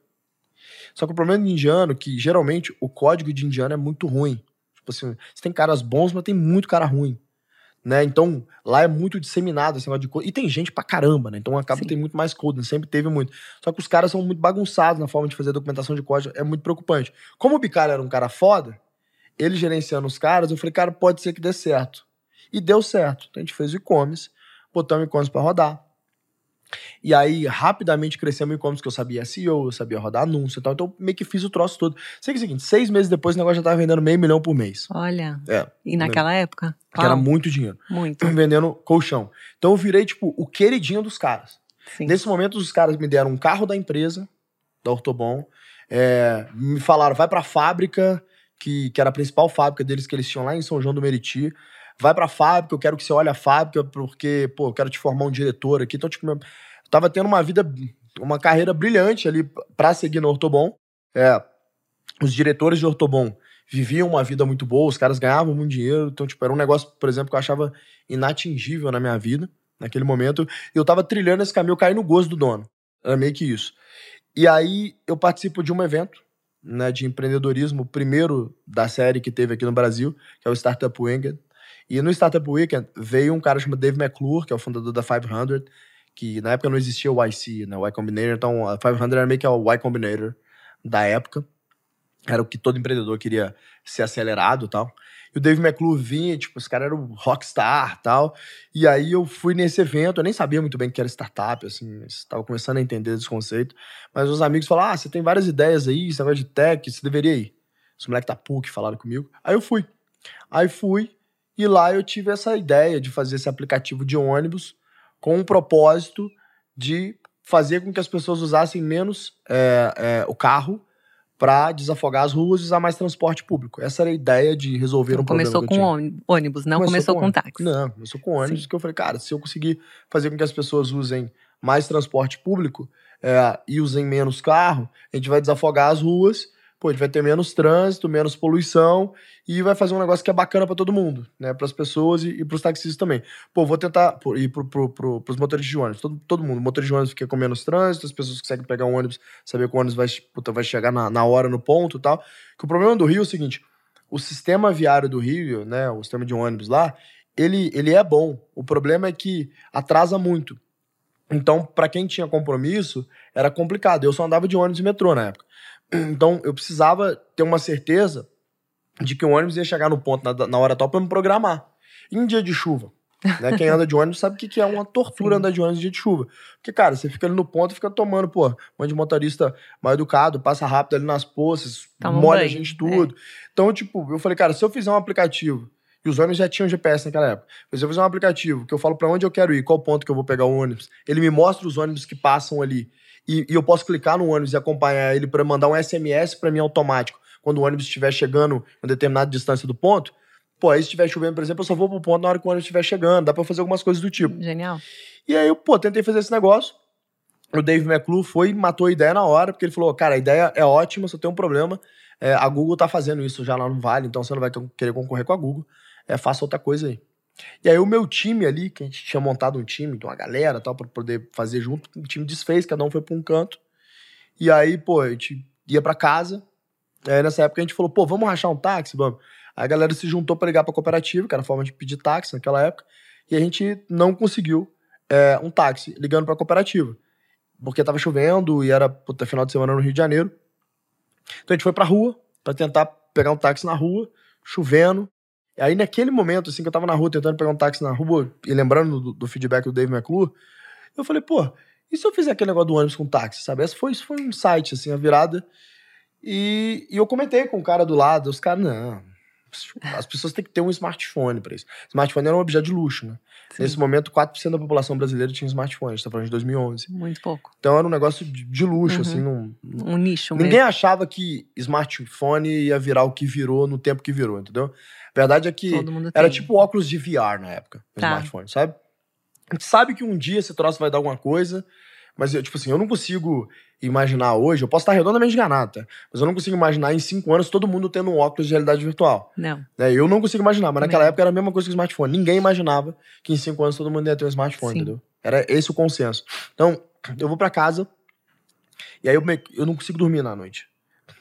Só que o problema do indiano é que geralmente o código de indiano é muito ruim. Tipo assim, você tem caras bons, mas tem muito cara ruim. Né? Então, lá é muito disseminado esse negócio de code. E tem gente pra caramba, né? Então acaba tem muito mais code, sempre teve muito. Só que os caras são muito bagunçados na forma de fazer documentação de código, é muito preocupante. Como o Bicalho era um cara foda, ele gerenciando os caras, eu falei, cara, pode ser que dê certo. E deu certo. Então a gente fez o e-commerce, botamos o e-commerce para rodar. E aí, rapidamente crescemos o e-commerce, que eu sabia SEO, eu sabia rodar anúncio e tal. Então, meio que fiz o troço todo. Sei que é o seguinte, seis meses depois o negócio já tava vendendo meio milhão por mês. Olha. É. E naquela mesmo. época? Que era muito dinheiro. Muito. Vendendo colchão. Então, eu virei, tipo, o queridinho dos caras. Sim. Nesse momento, os caras me deram um carro da empresa, da Ortobon. É, me falaram, vai pra fábrica, que, que era a principal fábrica deles que eles tinham lá em São João do Meriti vai pra fábrica, eu quero que você olhe a fábrica, porque, pô, eu quero te formar um diretor aqui. Então, tipo, eu tava tendo uma vida, uma carreira brilhante ali pra seguir no Ortobon. É, os diretores de Ortobon viviam uma vida muito boa, os caras ganhavam muito dinheiro. Então, tipo, era um negócio, por exemplo, que eu achava inatingível na minha vida, naquele momento. E eu tava trilhando esse caminho, eu caí no gosto do dono. Era meio que isso. E aí eu participo de um evento né, de empreendedorismo, o primeiro da série que teve aqui no Brasil, que é o Startup Winged. E no Startup Weekend veio um cara chamado Dave McClure, que é o fundador da 500, que na época não existia o YC, né, o Y Combinator, então a 500 era meio que o Y Combinator da época. Era o que todo empreendedor queria ser acelerado e tal. E o Dave McClure vinha, tipo, esse cara era o rockstar tal. E aí eu fui nesse evento, eu nem sabia muito bem o que era startup, assim, estava começando a entender esse conceito. Mas os amigos falaram: ah, você tem várias ideias aí, esse negócio de tech, você deveria ir. Os moleques da PUC falaram comigo. Aí eu fui. Aí fui, e lá eu tive essa ideia de fazer esse aplicativo de ônibus com o propósito de fazer com que as pessoas usassem menos é, é, o carro para desafogar as ruas e usar mais transporte público. Essa era a ideia de resolver então, um problema. Começou com ônibus, não começou, começou com, com táxi. Não, começou com ônibus, Sim. que eu falei, cara, se eu conseguir fazer com que as pessoas usem mais transporte público é, e usem menos carro, a gente vai desafogar as ruas pô, a gente vai ter menos trânsito, menos poluição e vai fazer um negócio que é bacana para todo mundo, né? Para as pessoas e, e para os taxistas também. Pô, vou tentar ir pro, pro, pro, pros motoristas de ônibus, todo, todo mundo. O motorista de ônibus fica com menos trânsito, as pessoas conseguem pegar um ônibus, saber que o ônibus vai, puta, vai chegar na, na hora, no ponto e tal. Que o problema do Rio é o seguinte: o sistema viário do Rio, né? O sistema de ônibus lá, ele, ele é bom. O problema é que atrasa muito. Então, para quem tinha compromisso, era complicado. Eu só andava de ônibus e metrô na época. Então, eu precisava ter uma certeza de que o ônibus ia chegar no ponto na, na hora tal para me programar. Em dia de chuva, né? Quem anda de ônibus sabe o que, que é uma tortura Sim. andar de ônibus em dia de chuva. Porque, cara, você fica ali no ponto e fica tomando, pô, um de motorista mal educado, passa rápido ali nas poças, Toma molha a gente tudo. É. Então, tipo, eu falei, cara, se eu fizer um aplicativo, e os ônibus já tinham GPS naquela época, mas se eu fizer um aplicativo que eu falo para onde eu quero ir, qual ponto que eu vou pegar o ônibus, ele me mostra os ônibus que passam ali, e, e eu posso clicar no ônibus e acompanhar ele para mandar um SMS para mim automático, quando o ônibus estiver chegando a determinada distância do ponto, Pô, aí se estiver chovendo, por exemplo, eu só vou pro ponto na hora que o ônibus estiver chegando. Dá pra fazer algumas coisas do tipo. Genial. E aí eu, pô, tentei fazer esse negócio. O Dave McClure foi e matou a ideia na hora, porque ele falou, cara, a ideia é ótima, só tem um problema. É, a Google tá fazendo isso já lá no Vale, então você não vai querer concorrer com a Google. É, faça outra coisa aí. E aí o meu time ali, que a gente tinha montado um time, uma galera tal, pra poder fazer junto, o time desfez, cada um foi pra um canto. E aí, pô, a gente ia pra casa. Aí nessa época a gente falou, pô, vamos rachar um táxi, vamos. Aí a galera se juntou para ligar para cooperativa, que era a forma de pedir táxi naquela época, e a gente não conseguiu é, um táxi ligando para cooperativa, porque tava chovendo e era puta, final de semana no Rio de Janeiro. Então a gente foi pra rua para tentar pegar um táxi na rua, chovendo. Aí naquele momento, assim, que eu tava na rua tentando pegar um táxi na rua, e lembrando do, do feedback do Dave McClure, eu falei, pô, e se eu fizer aquele negócio do ônibus com táxi, sabe? Foi, isso foi um site, assim, a virada. E, e eu comentei com o cara do lado, os caras, não, as pessoas têm que ter um smartphone para isso. Smartphone era um objeto de luxo, né? Sim. Nesse momento, 4% da população brasileira tinha smartphone. A gente tá falando de 2011. Muito pouco. Então era um negócio de, de luxo, uhum. assim. Num, um nicho Ninguém mesmo. achava que smartphone ia virar o que virou no tempo que virou, entendeu? A verdade é que era tipo óculos de VR na época, o tá. smartphone, sabe? A gente sabe que um dia esse troço vai dar alguma coisa, mas eu, tipo assim, eu não consigo imaginar hoje, eu posso estar redondamente enganado, tá? Mas eu não consigo imaginar em cinco anos todo mundo tendo um óculos de realidade virtual. Não. É, eu não consigo imaginar, mas naquela época era a mesma coisa que o smartphone. Ninguém imaginava que em cinco anos todo mundo ia ter um smartphone, Sim. entendeu? Era esse o consenso. Então, eu vou para casa e aí eu, eu não consigo dormir na noite.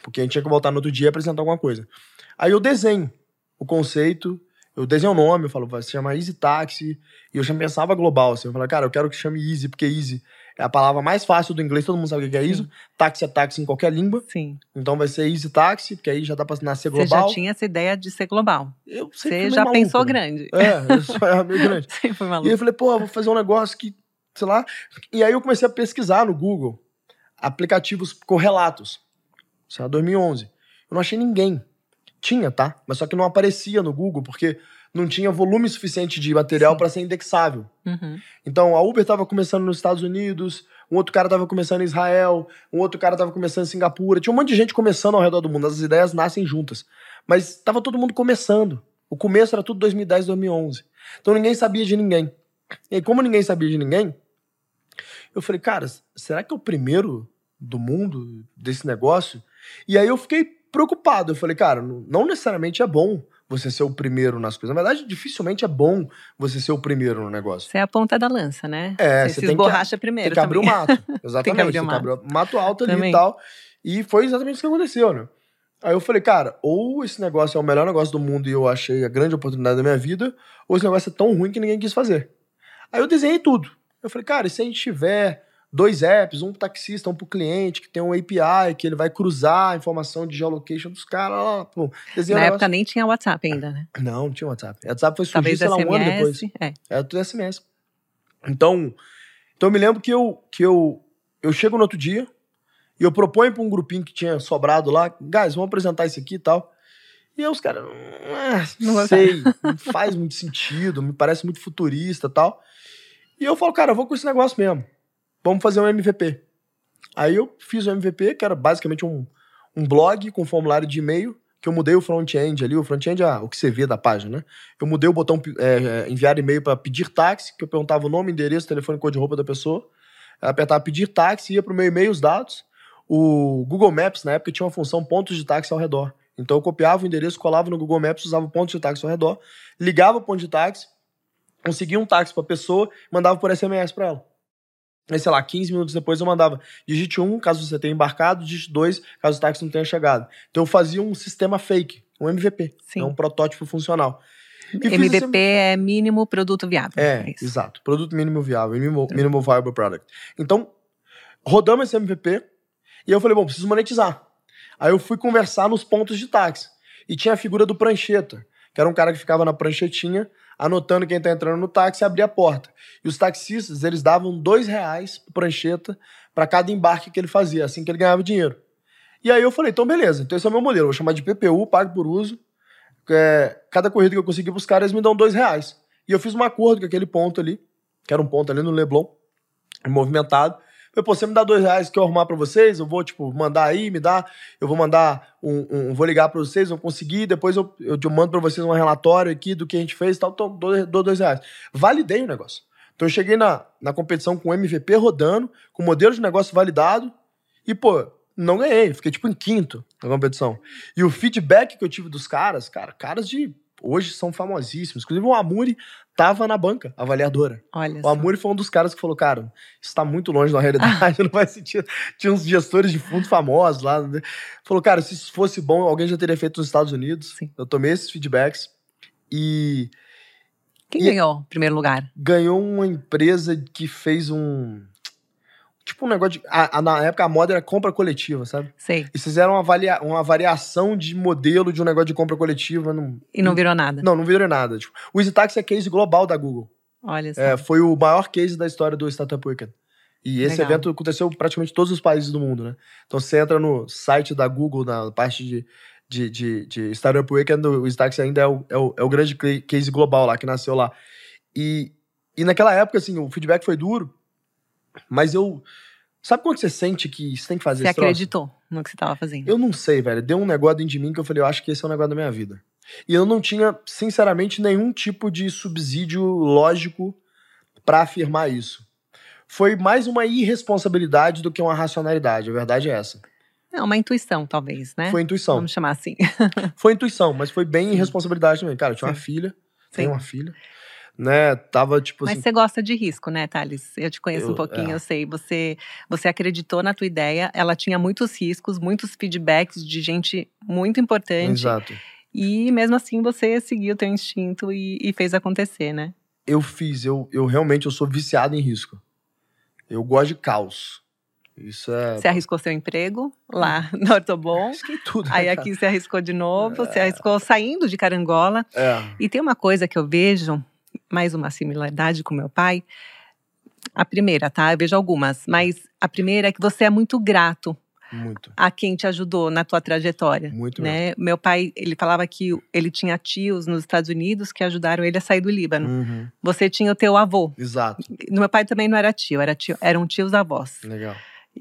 Porque a gente tinha que voltar no outro dia e apresentar alguma coisa. Aí eu desenho o conceito, eu desenho o nome, eu falo, vai se chamar Easy Taxi, e eu já pensava global, assim, eu falei, cara, eu quero que chame Easy, porque Easy é a palavra mais fácil do inglês, todo mundo sabe o que é ISO. Táxi é táxi em qualquer língua. Sim. Então vai ser Easy Taxi, porque aí já dá pra nascer global. Você já tinha essa ideia de ser global. Eu Você já maluco, pensou né? grande. É, eu só era meio grande. Sempre foi maluco. E eu falei, pô, vou fazer um negócio que, sei lá. E aí eu comecei a pesquisar no Google aplicativos correlatos. Isso era 2011. Eu não achei ninguém. Tinha, tá? Mas só que não aparecia no Google, porque não tinha volume suficiente de material para ser indexável. Uhum. Então, a Uber estava começando nos Estados Unidos, um outro cara estava começando em Israel, um outro cara estava começando em Singapura. Tinha um monte de gente começando ao redor do mundo. As ideias nascem juntas. Mas estava todo mundo começando. O começo era tudo 2010, 2011. Então ninguém sabia de ninguém. E aí, como ninguém sabia de ninguém, eu falei, cara, será que é o primeiro do mundo desse negócio? E aí eu fiquei preocupado. Eu falei, cara, não necessariamente é bom você ser o primeiro nas coisas. Na verdade, dificilmente é bom você ser o primeiro no negócio. Você é a ponta da lança, né? É, você, você tem que, primeiro. Tem que abrir o mato. Exatamente. tem que abrir o mato. o mato alto ali e tal. E foi exatamente isso que aconteceu, né? Aí eu falei, cara, ou esse negócio é o melhor negócio do mundo e eu achei a grande oportunidade da minha vida, ou esse negócio é tão ruim que ninguém quis fazer. Aí eu desenhei tudo. Eu falei, cara, e se a gente tiver dois apps, um pro taxista, um pro cliente, que tem um API, que ele vai cruzar a informação de geolocation dos caras. Pô, Na época nem tinha WhatsApp ainda, né? Não, não tinha WhatsApp. O WhatsApp foi surgir, sei lá, um ano depois. É. Era tudo SMS. Então, então eu me lembro que eu, que eu, eu chego no outro dia e eu proponho pra um grupinho que tinha sobrado lá, guys, vamos apresentar isso aqui e tal. E aí os caras, ah, não sei, não faz muito sentido, me parece muito futurista e tal. E eu falo, cara, eu vou com esse negócio mesmo vamos fazer um MVP. Aí eu fiz o MVP, que era basicamente um, um blog com formulário de e-mail, que eu mudei o front-end ali, o front-end é o que você vê da página, né? Eu mudei o botão é, é enviar e-mail para pedir táxi, que eu perguntava o nome, endereço, telefone, cor de roupa da pessoa. Ela apertava pedir táxi, ia pro meu e-mail os dados. O Google Maps, na época, tinha uma função pontos de táxi ao redor. Então eu copiava o endereço, colava no Google Maps, usava pontos de táxi ao redor, ligava o ponto de táxi, conseguia um táxi para a pessoa, mandava por SMS para ela. Aí, sei lá, 15 minutos depois eu mandava digite 1, caso você tenha embarcado, digite 2, caso o táxi não tenha chegado. Então eu fazia um sistema fake, um MVP, é um protótipo funcional. E MVP esse- é mínimo produto viável. É, isso. exato. Produto mínimo viável, mínimo, mínimo viable product. Então, rodamos esse MVP e eu falei, bom, preciso monetizar. Aí eu fui conversar nos pontos de táxi. E tinha a figura do prancheta, que era um cara que ficava na pranchetinha, anotando quem tá entrando no táxi e a porta. E os taxistas, eles davam dois reais prancheta para cada embarque que ele fazia, assim que ele ganhava dinheiro. E aí eu falei, então beleza, então esse é o meu modelo, vou chamar de PPU, pago por uso. É, cada corrida que eu conseguir caras, eles me dão dois reais. E eu fiz um acordo com aquele ponto ali, que era um ponto ali no Leblon, movimentado. Falei, pô, você me dá dois reais que eu arrumar pra vocês, eu vou, tipo, mandar aí, me dá, eu vou mandar um, um- vou ligar pra vocês, vou conseguir, depois eu, eu te mando pra vocês um relatório aqui do que a gente fez e tal, então dou, dou dois reais. Validei o negócio. Então eu cheguei na, na competição com o MVP rodando, com modelo de negócio validado, e, pô, não ganhei, fiquei, tipo, em quinto na competição. E o feedback que eu tive dos caras, cara, caras de hoje são famosíssimos. Inclusive o Amuri tava na banca, avaliadora. Olha O. Amuri foi um dos caras que falou, cara, isso tá muito longe da realidade, não faz sentido. Tinha uns gestores de fundo famosos lá. né? Falou, cara, se isso fosse bom, alguém já teria feito nos Estados Unidos. Sim. Eu tomei esses feedbacks e Quem E- ganhou primeiro lugar? ganhou uma empresa que fez um... Tipo um negócio de... a- a- na época a moda era compra coletiva, sabe? Sei. E fizeram uma, avalia, uma variação de modelo de um negócio de compra coletiva. Num, E não virou nada. Não, não virou nada. Tipo, o EasyTaxi é case global da Google. Olha só. É, foi o maior case da história do Startup Weekend. E esse Legal. evento aconteceu em praticamente todos os países do mundo, né? Então você entra no site da Google, na parte de, de, de, de Startup Weekend, o EasyTaxi ainda é o, é, o, é o grande case global lá, que nasceu lá. E, e naquela época, assim, o feedback foi duro, mas eu... Sabe quando você sente que você tem que fazer Você esse troço? acreditou no que você estava fazendo. Eu não sei, velho. Deu um negócio dentro de mim que eu falei, eu acho que esse é o negócio da minha vida. E eu não tinha, sinceramente, nenhum tipo de subsídio lógico pra afirmar isso. Foi mais uma irresponsabilidade do que uma racionalidade. A verdade é essa. É uma intuição, talvez, né? Foi intuição. Vamos chamar assim. Foi intuição, mas foi bem Sim. irresponsabilidade também. Cara, eu tinha uma Sim. filha, Sim. tenho uma filha, né? Tava tipo Mas assim. você gosta de risco, né, Thales? Eu te conheço Eu- um pouquinho, é. eu sei. Você, você acreditou na tua ideia, ela tinha muitos riscos, muitos feedbacks de gente muito importante. Exato. E mesmo assim você seguiu o teu instinto e, e fez acontecer, né? Eu fiz, eu, eu realmente eu sou viciado em risco. Eu gosto de caos. Isso é. Você arriscou seu emprego lá no Ortobon. Arrisquei tudo. né, Aí aqui você arriscou de novo, você arriscou saindo de Carangola. É. E tem uma coisa que eu vejo, mais uma similaridade com meu pai. A primeira, tá? Eu vejo algumas, mas a primeira é que você é muito grato Muito. a quem te ajudou na tua trajetória. Muito mesmo. né? Meu pai, ele falava que ele tinha tios nos Estados Unidos que ajudaram ele a sair do Líbano. Uhum. Você tinha o teu avô. Exato. No meu pai também não era tio, era tio eram tios avós. Legal.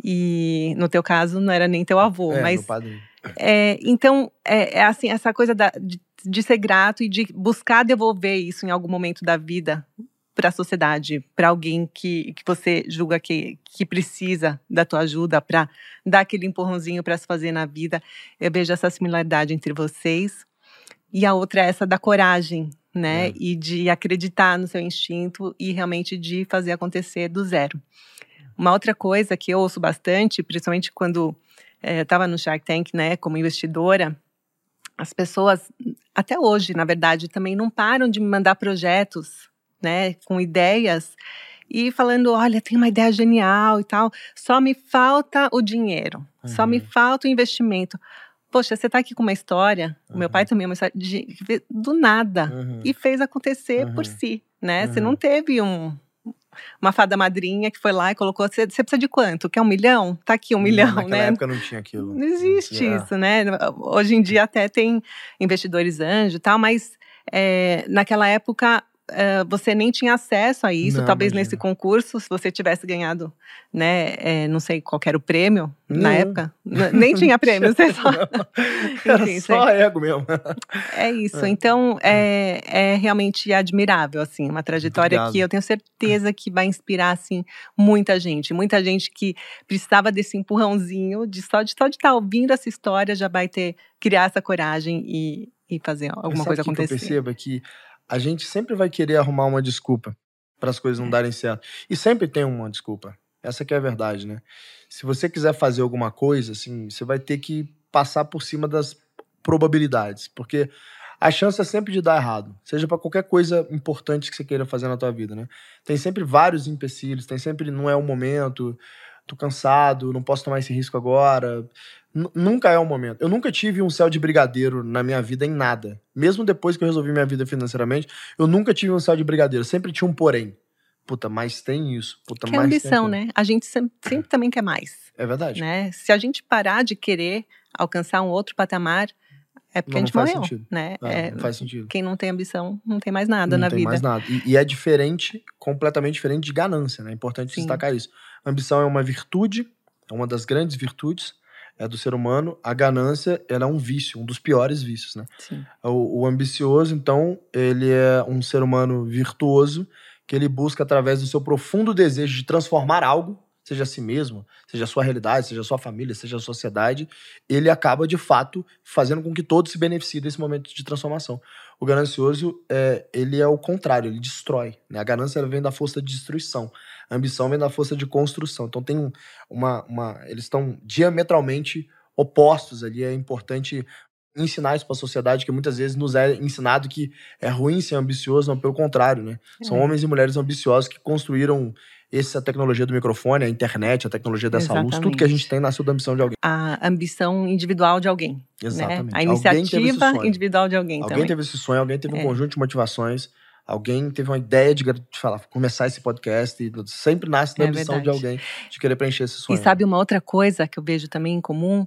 E no teu caso não era nem teu avô, é, mas meu padrinho. é, então é, é assim essa coisa da- de, de ser grato e de buscar devolver isso em algum momento da vida para a sociedade, para alguém que, que você julga que, que precisa da tua ajuda para dar aquele empurrãozinho para se fazer na vida. Eu vejo essa similaridade entre vocês. E a outra é essa da coragem, né? É. E de acreditar no seu instinto e realmente de fazer acontecer do zero. Uma outra coisa que eu ouço bastante, principalmente quando estava no Shark Tank, né, como investidora, as pessoas, até hoje, na verdade, também não param de me mandar projetos, né, com ideias e falando, olha, tem uma ideia genial e tal, só me falta o dinheiro, só me Uhum. falta o investimento. Poxa, você está aqui com uma história, o meu Uhum. pai também é uma história de, do nada Uhum. e fez acontecer por Uhum. si, né? Você Uhum. não teve um uma fada madrinha que foi lá e colocou. Você, precisa de quanto? Quer um milhão? Tá aqui um milhão, Naquela né? época não tinha aquilo. Não existe isso, né? Hoje em dia até tem investidores anjo e tal, mas é, naquela época é, você nem tinha acesso a isso. Não, Talvez imagina. nesse concurso, se você tivesse ganhado, né? é, não sei qual que era o prêmio na Não. época. N- Nem tinha prêmio, você só. Era Enfim, só ego mesmo. É isso. É. Então, é, é realmente admirável, assim, uma trajetória Obrigado. que eu tenho certeza que vai inspirar, assim, muita gente. Muita gente que precisava desse empurrãozinho, de só de só de estar ouvindo essa história, já vai ter, criar essa coragem e, e fazer alguma Sabe coisa que que acontecer. eu percebo é que a gente sempre vai querer arrumar uma desculpa para as coisas não É. darem certo. E sempre tem uma desculpa. Essa que é a verdade, né? Se você quiser fazer alguma coisa, assim, você vai ter que passar por cima das probabilidades, porque a chance é sempre de dar errado, seja para qualquer coisa importante que você queira fazer na tua vida, né? Tem sempre vários empecilhos, tem sempre não é o momento, tô cansado, não posso tomar esse risco agora. Nunca é o momento. Eu nunca tive um céu de brigadeiro na minha vida em nada. Mesmo depois que eu resolvi minha vida financeiramente, eu nunca tive um céu de brigadeiro. Sempre tinha um porém. Puta, mas tem isso. Puta, que é ambição, né? A gente sempre, sempre também quer mais. É verdade. Né? Se a gente parar de querer alcançar um outro patamar, é porque não, a gente não faz morreu, sentido. né? É, É, não faz sentido. Quem não tem ambição não tem mais nada não na tem vida. mais nada. E, e é diferente, completamente diferente de ganância, né? É importante Sim. destacar isso. A ambição é uma virtude, é uma das grandes virtudes é, do ser humano. A ganância, ela é um vício, um dos piores vícios, né? O, o ambicioso, então, ele é um ser humano virtuoso que ele busca através do seu profundo desejo de transformar algo, seja a si mesmo, seja a sua realidade, seja a sua família, seja a sociedade, ele acaba de fato fazendo com que todos se beneficiem desse momento de transformação. O ganancioso, é, ele é o contrário, ele destrói. Né? A ganância vem da força de destruição, a ambição vem da força de construção. Então tem um- uma, uma eles estão diametralmente opostos ali. É importante ensinar isso para a sociedade, que muitas vezes nos é ensinado que é ruim ser ambicioso, não pelo contrário, né? São É. homens e mulheres ambiciosos que construíram essa tecnologia do microfone, a internet, a tecnologia dessa luz, tudo que a gente Exatamente. tem nasceu da ambição de alguém. A ambição individual de alguém. Exatamente. Né? A iniciativa individual de alguém, Alguém também. teve esse sonho, alguém teve um É. conjunto de motivações, alguém teve uma ideia de, de falar, começar esse podcast, e sempre nasce da É ambição de verdade. alguém de querer preencher esse sonho. E sabe uma outra coisa que eu vejo também em comum?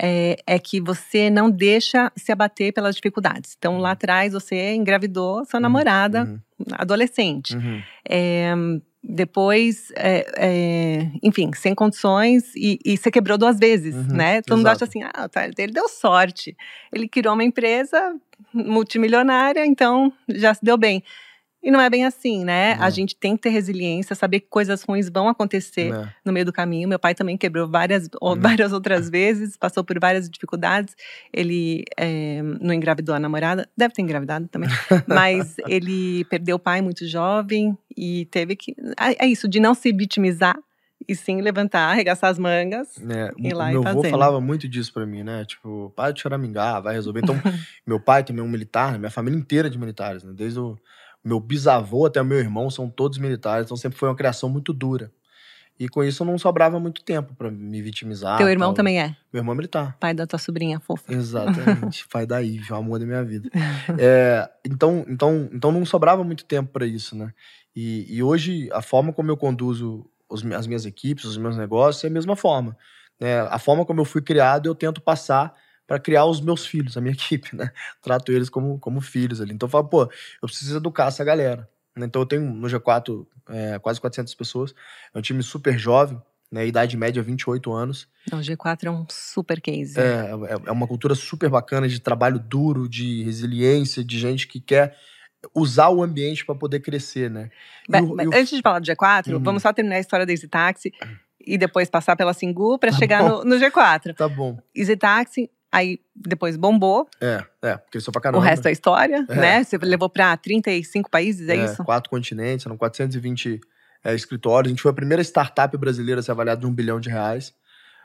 É, é que você não deixa se abater pelas dificuldades. Então, lá atrás, você engravidou sua namorada, Uhum, adolescente. uhum. É, depois, é, é, enfim, sem condições e, e você quebrou duas vezes, Uhum, né? Todo mundo acha assim, ah, tá, ele deu sorte. Ele criou uma empresa multimilionária, então já se deu bem. E não é bem assim, né? Não. A gente tem que ter resiliência, saber que coisas ruins vão acontecer Né? no meio do caminho. Meu pai também quebrou várias, Hum. várias outras vezes, passou por várias dificuldades. Ele é, não engravidou a namorada, deve ter engravidado também, mas ele perdeu o pai muito jovem e teve que. É é isso, de não se vitimizar e sim levantar, arregaçar as mangas. né, Ir o lá e meu avô fazendo. falava muito disso pra mim, né? Tipo, para de choramingar, vai resolver. Então, meu pai também é um militar, né? minha família inteira é de militares, né? Desde o meu bisavô até o meu irmão são todos militares, então sempre foi uma criação muito dura. E com isso não sobrava muito tempo pra me vitimizar. Teu irmão tal. também é, Meu irmão é militar. pai da tua sobrinha fofa. Exatamente. Pai da Ive, o amor da minha vida. É, então, então, então não sobrava muito tempo para isso, né? E, e hoje a forma como eu conduzo os as minhas equipes, os meus negócios, é a mesma forma. né? A forma como eu fui criado, eu tento passar para criar os meus filhos, a minha equipe, né? Trato eles como, como filhos ali. Então eu falo, pô, eu preciso educar essa galera. né? Então eu tenho no G4 é, quase 400 pessoas, é um time super jovem, né? Idade média 28 anos. Não, o G4 é um super case. É, é- é uma cultura super bacana de trabalho duro, de resiliência, de gente que quer usar o ambiente para poder crescer, né? Ba- o- e o- Antes de falar do G4, Uhum. vamos só terminar a história da Easy Taxi e depois passar pela Singu para Tá chegar no, no G4. Tá bom. Easy Taxi, aí depois bombou, É, é, cresceu pra caramba. o resto é história, É. né? Você levou para 35 países, é, isso? Quatro continentes, eram 420 é, escritórios. A gente foi a primeira startup brasileira a ser avaliada de um bilhão de reais.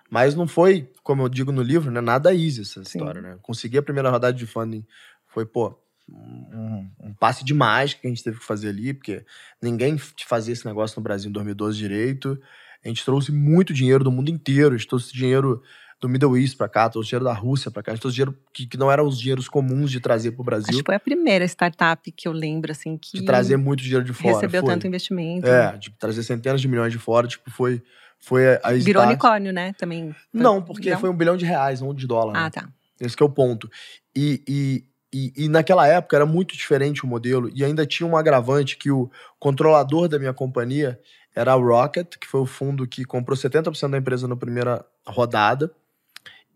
Mas não foi, como eu digo no livro, né, nada easy essa Sim. história, né? Conseguir a primeira rodada de funding foi, pô, um, um passe de mágica que a gente teve que fazer ali, porque ninguém fazia esse negócio no Brasil em 2012 direito. A gente trouxe muito dinheiro do mundo inteiro, a gente trouxe dinheiro do Middle East pra cá, trouxe dinheiro da Rússia pra cá, trouxe dinheiro que, que não eram os dinheiros comuns de trazer pro Brasil, Acho que foi a primeira startup que eu lembro, assim, que de trazer muito dinheiro de fora. recebeu foi. tanto investimento. É, de trazer centenas de milhões de fora, tipo, foi, foi a Virou Start- unicórnio, né? Também. Foi- Não, porque não? foi um bilhão de reais, não de dólar. né? Ah, tá. Esse que é o ponto. E, e, e, e naquela época era muito diferente o modelo, e ainda tinha um agravante que o controlador da minha companhia era a Rocket, que foi o fundo que comprou 70% da empresa na primeira rodada.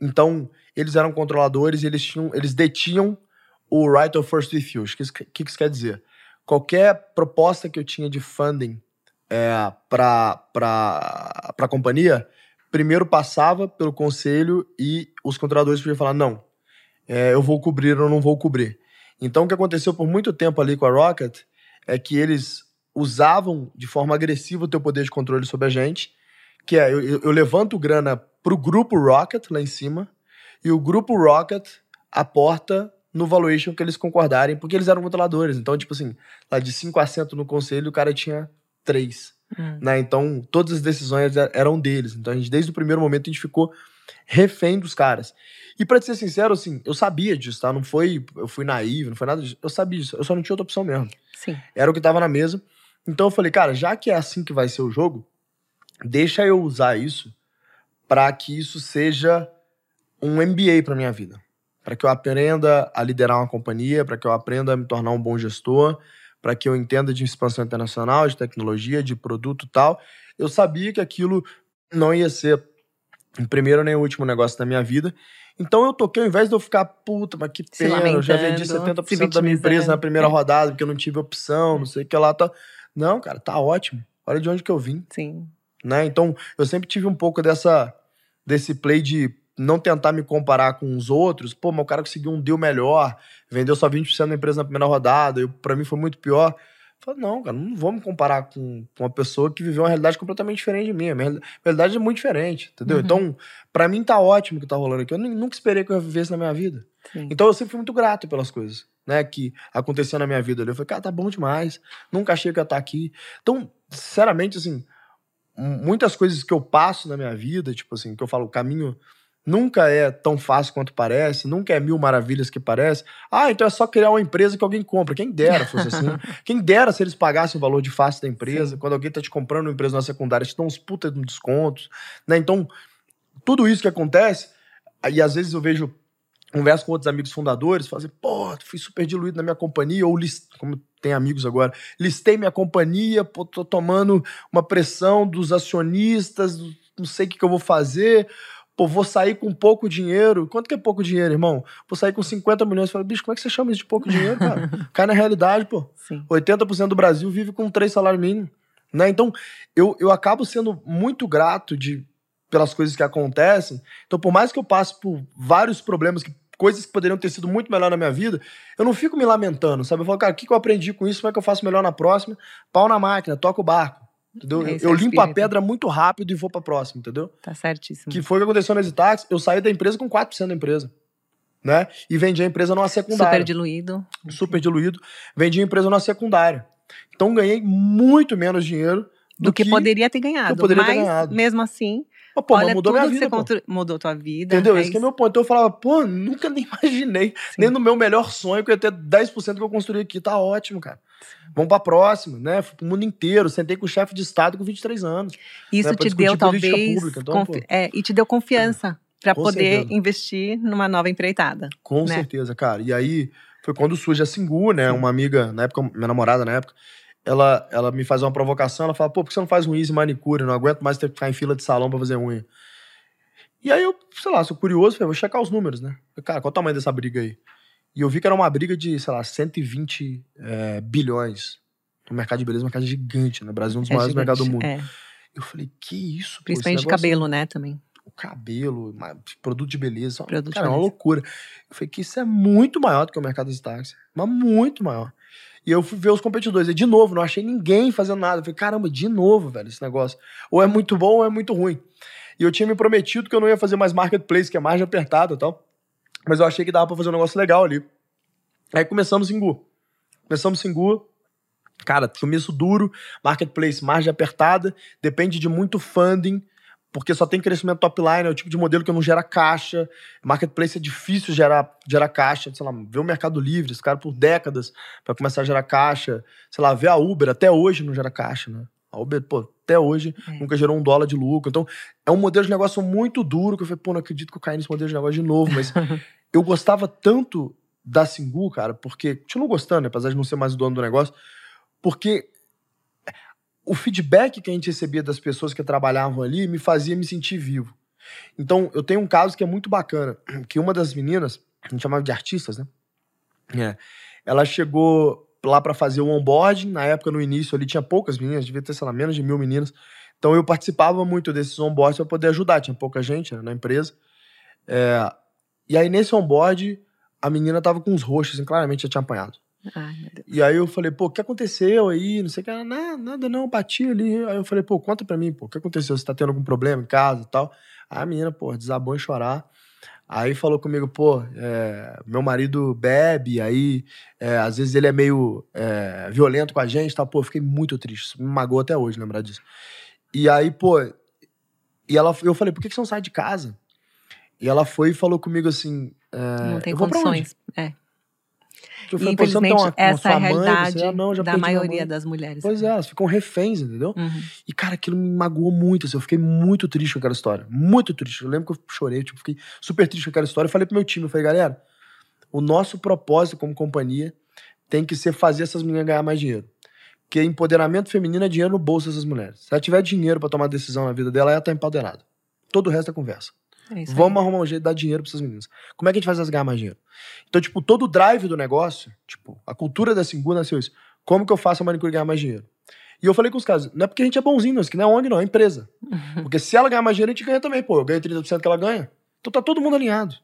Então, eles eram controladores e eles, tinham, eles detinham o right of first refusal. O que, que isso quer dizer? Qualquer proposta que eu tinha de funding é, para a companhia, primeiro passava pelo conselho e os controladores podiam falar: não, é, eu vou cobrir ou não vou cobrir. Então, o que aconteceu por muito tempo ali com a Rocket é que eles usavam de forma agressiva o teu poder de controle sobre a gente, que é, eu- eu levanto grana pro grupo Rocket lá em cima, e o grupo Rocket aporta no valuation que eles concordarem, porque eles eram controladores. Então, tipo assim, lá de cinco assentos no conselho, o cara tinha três. Hum. Né? Então, todas as decisões er- eram deles. Então, a gente, desde o primeiro momento, a gente ficou refém dos caras. E te ser sincero, assim, eu sabia disso, tá? Não foi, eu fui naivo, não foi nada disso. Eu sabia disso, eu só não tinha outra opção mesmo. Sim. Era o que tava na mesa. Então eu falei, cara, já que é assim que vai ser o jogo, deixa eu usar isso pra que isso seja um MBA pra minha vida. Pra que eu aprenda a liderar uma companhia, pra que eu aprenda a me tornar um bom gestor, pra que eu entenda de expansão internacional, de tecnologia, de produto e tal. Eu sabia que aquilo não ia ser o primeiro nem o último negócio da minha vida. Então eu toquei, ao invés de eu ficar, puta, mas que pena, eu já vendi lamentando, 70% se da minha empresa na primeira É. rodada, porque eu não tive opção, não sei o que lá. Tá... Não, cara, tá ótimo. Olha de onde que eu vim, Sim. Né? Então eu sempre tive um pouco dessa, desse play de não tentar me comparar com os outros. Pô, mas o cara conseguiu um deal melhor, vendeu só 20% da empresa na primeira rodada, e pra mim foi muito pior. Eu Falei, não, cara, não vou me comparar com, com uma pessoa que viveu uma realidade completamente diferente de mim. A minha real- realidade é muito diferente, entendeu? Uhum. Então, pra mim tá ótimo o que tá rolando aqui. Eu nu- nunca esperei que eu vivesse na minha vida. Sim. Então eu sempre fui muito grato pelas coisas, né, que aconteciam na minha vida. ali. Eu falei, cara, tá bom demais. Nunca achei que eu ia estar aqui. Então, sinceramente, assim, muitas coisas que eu passo na minha vida, tipo assim, que eu falo, o caminho nunca é tão fácil quanto parece, nunca é mil maravilhas que parece. Ah, então é só criar uma empresa que alguém compra. Quem dera fosse assim. Quem dera se eles pagassem o valor de face da empresa. Sim. Quando alguém tá te comprando uma empresa na secundária, te dão uns puta de descontos, né? Então, tudo isso que acontece, e às vezes eu vejo converso com outros amigos fundadores, falo assim, pô, fui super diluído na minha companhia, ou list... como tem amigos agora, listei minha companhia, pô, tô tomando uma pressão dos acionistas, não sei o que, que eu vou fazer, pô, vou sair com pouco dinheiro. Quanto que é pouco dinheiro, irmão? Vou sair com 50 milhões. Eu falo, bicho, como é que você chama isso de pouco dinheiro, cara? Cai na realidade, pô. Sim. 80% do Brasil vive com três salários mínimos. Né? Então, eu, eu acabo sendo muito grato de, pelas coisas que acontecem. Então, por mais que eu passe por vários problemas, que, coisas que poderiam ter sido muito melhor na minha vida, eu não fico me lamentando, sabe? Eu falo, cara, o que, que eu aprendi com isso? Como é que eu faço melhor na próxima? Pau na máquina, toca o barco. Entendeu? Eu é o limpo a pedra muito rápido e vou pra próxima, entendeu? Tá certíssimo. Que foi o que aconteceu na Exitax. Eu saí da empresa com 4% da empresa. Né? E vendi a empresa numa secundária Super diluído. super diluído, vendi a empresa na secundária. Então ganhei muito menos dinheiro Do, que, poderia ter ganhado. poderia ter mas, ganhado. mesmo assim, Mas, pô, mas olha mudou tudo minha vida, mudou tua vida. Entendeu? é Esse que é meu ponto. Então eu falava, pô, nunca nem imaginei. Nem no meu melhor sonho que eu ia ter 10% que eu construí aqui. Tá ótimo, cara. Vamos pra próxima, né? Fui pro mundo inteiro. Sentei com o chefe de Estado com 23 anos. Isso né, te deu, talvez. pública, então, confi- é, e te deu confiança para poder certeza. investir numa nova empreitada. Com Né? certeza, cara. E aí foi quando surge a Singu, né? Uma amiga, na época, minha namorada na época, ela, ela me faz uma provocação, ela fala, pô, por que você não faz um easy manicure? Eu não aguento mais ter que ficar em fila de salão pra fazer unha. E aí eu, sei lá, sou curioso, falei, vou checar os números, né? Falei, Cara, qual o tamanho dessa briga aí? E eu vi que era uma briga de, sei lá, 120 é, bilhões. O mercado de beleza é um mercado gigante, né? O Brasil é um dos É maiores mercados do mundo. é. Eu falei, que isso, pô, Principalmente de negócio- cabelo, né, também. o cabelo, produto de beleza. Produto de cara, é uma beleza. loucura. Eu falei que isso é muito maior do que o mercado de táxi. Mas muito maior. E eu fui ver os competidores. E de novo, não achei ninguém fazendo nada. Eu falei, caramba, de novo, velho, esse negócio. Ou é muito bom ou é muito ruim. E eu tinha me prometido que eu não ia fazer mais marketplace, que é margem apertada e tal. Mas eu achei que dava pra fazer um negócio legal ali. Aí começamos o Singu. Começamos o Singu. Cara, começo duro, marketplace, margem apertada, depende de muito funding, porque só tem crescimento top line, é o tipo de modelo que não gera caixa. Marketplace é difícil gerar, gerar caixa, sei lá, vê o Mercado Livre, esse cara por décadas para começar a gerar caixa. Sei lá, vê a Uber, até hoje não gera caixa, né? A Uber, pô, até hoje É. nunca gerou um dólar de lucro. Então, é um modelo de negócio muito duro que eu falei, pô, não acredito que eu caí nesse modelo de negócio de novo, mas eu gostava tanto da Singu, cara, porque continuo gostando, né, apesar de não ser mais o dono do negócio, porque o feedback que a gente recebia das pessoas que trabalhavam ali me fazia me sentir vivo. Então, eu tenho um caso que é muito bacana, que uma das meninas, a gente chamava de artistas, né? É, ela chegou lá para fazer o onboarding, na época, no início, ali tinha poucas meninas, devia ter, sei lá, menos de mil meninas. Então, eu participava muito desses onboards para poder ajudar, tinha pouca gente né, na empresa. É, e aí, nesse onboard, a menina tava com uns roxos, assim, claramente já tinha apanhado. Ai. E aí eu falei, pô, o que aconteceu aí? Não sei o que. Nada, nada não, bati ali. Aí eu falei, pô, conta pra mim, pô, o que aconteceu? Você tá tendo algum problema em casa e tal? Aí a menina, pô, desabou em chorar. Aí falou comigo, pô, é, meu marido bebe, aí é, às vezes ele é meio é, violento com a gente, tá? Pô, eu fiquei muito triste. Isso me magoou até hoje lembrar disso. E aí, pô, e ela, eu falei, por que, que você não sai de casa? E ela foi e falou comigo assim. É, Não tem condições. É. E, não tem infelizmente, uma- essa é a mãe? Realidade "Ah, não, já da maioria mãe." das mulheres. Pois é, elas ficam reféns, entendeu? Uhum. E, cara, aquilo me magoou muito, assim, eu fiquei muito triste com aquela história. Muito triste. Eu lembro que eu chorei, tipo, fiquei super triste com aquela história. Eu falei pro meu time, eu falei, galera, o nosso propósito como companhia tem que ser fazer essas meninas ganhar mais dinheiro. Porque empoderamento feminino é dinheiro no bolso dessas mulheres. Se ela tiver dinheiro pra tomar decisão na vida dela, ela tá empoderada. Todo o resto é conversa. É. Vamos arrumar um jeito de dar dinheiro pra essas meninas. Como é que a gente faz elas ganhar mais dinheiro? Então, tipo, todo o drive do negócio, tipo, a cultura da Singu nasceu isso. Como que eu faço a manicure ganhar mais dinheiro? E eu falei com os caras, não é porque a gente é bonzinho, não, aqui não é ONG, não, é empresa. Porque se ela ganhar mais dinheiro, a gente ganha também. Pô, eu ganho 30% que ela ganha. Então tá todo mundo alinhado.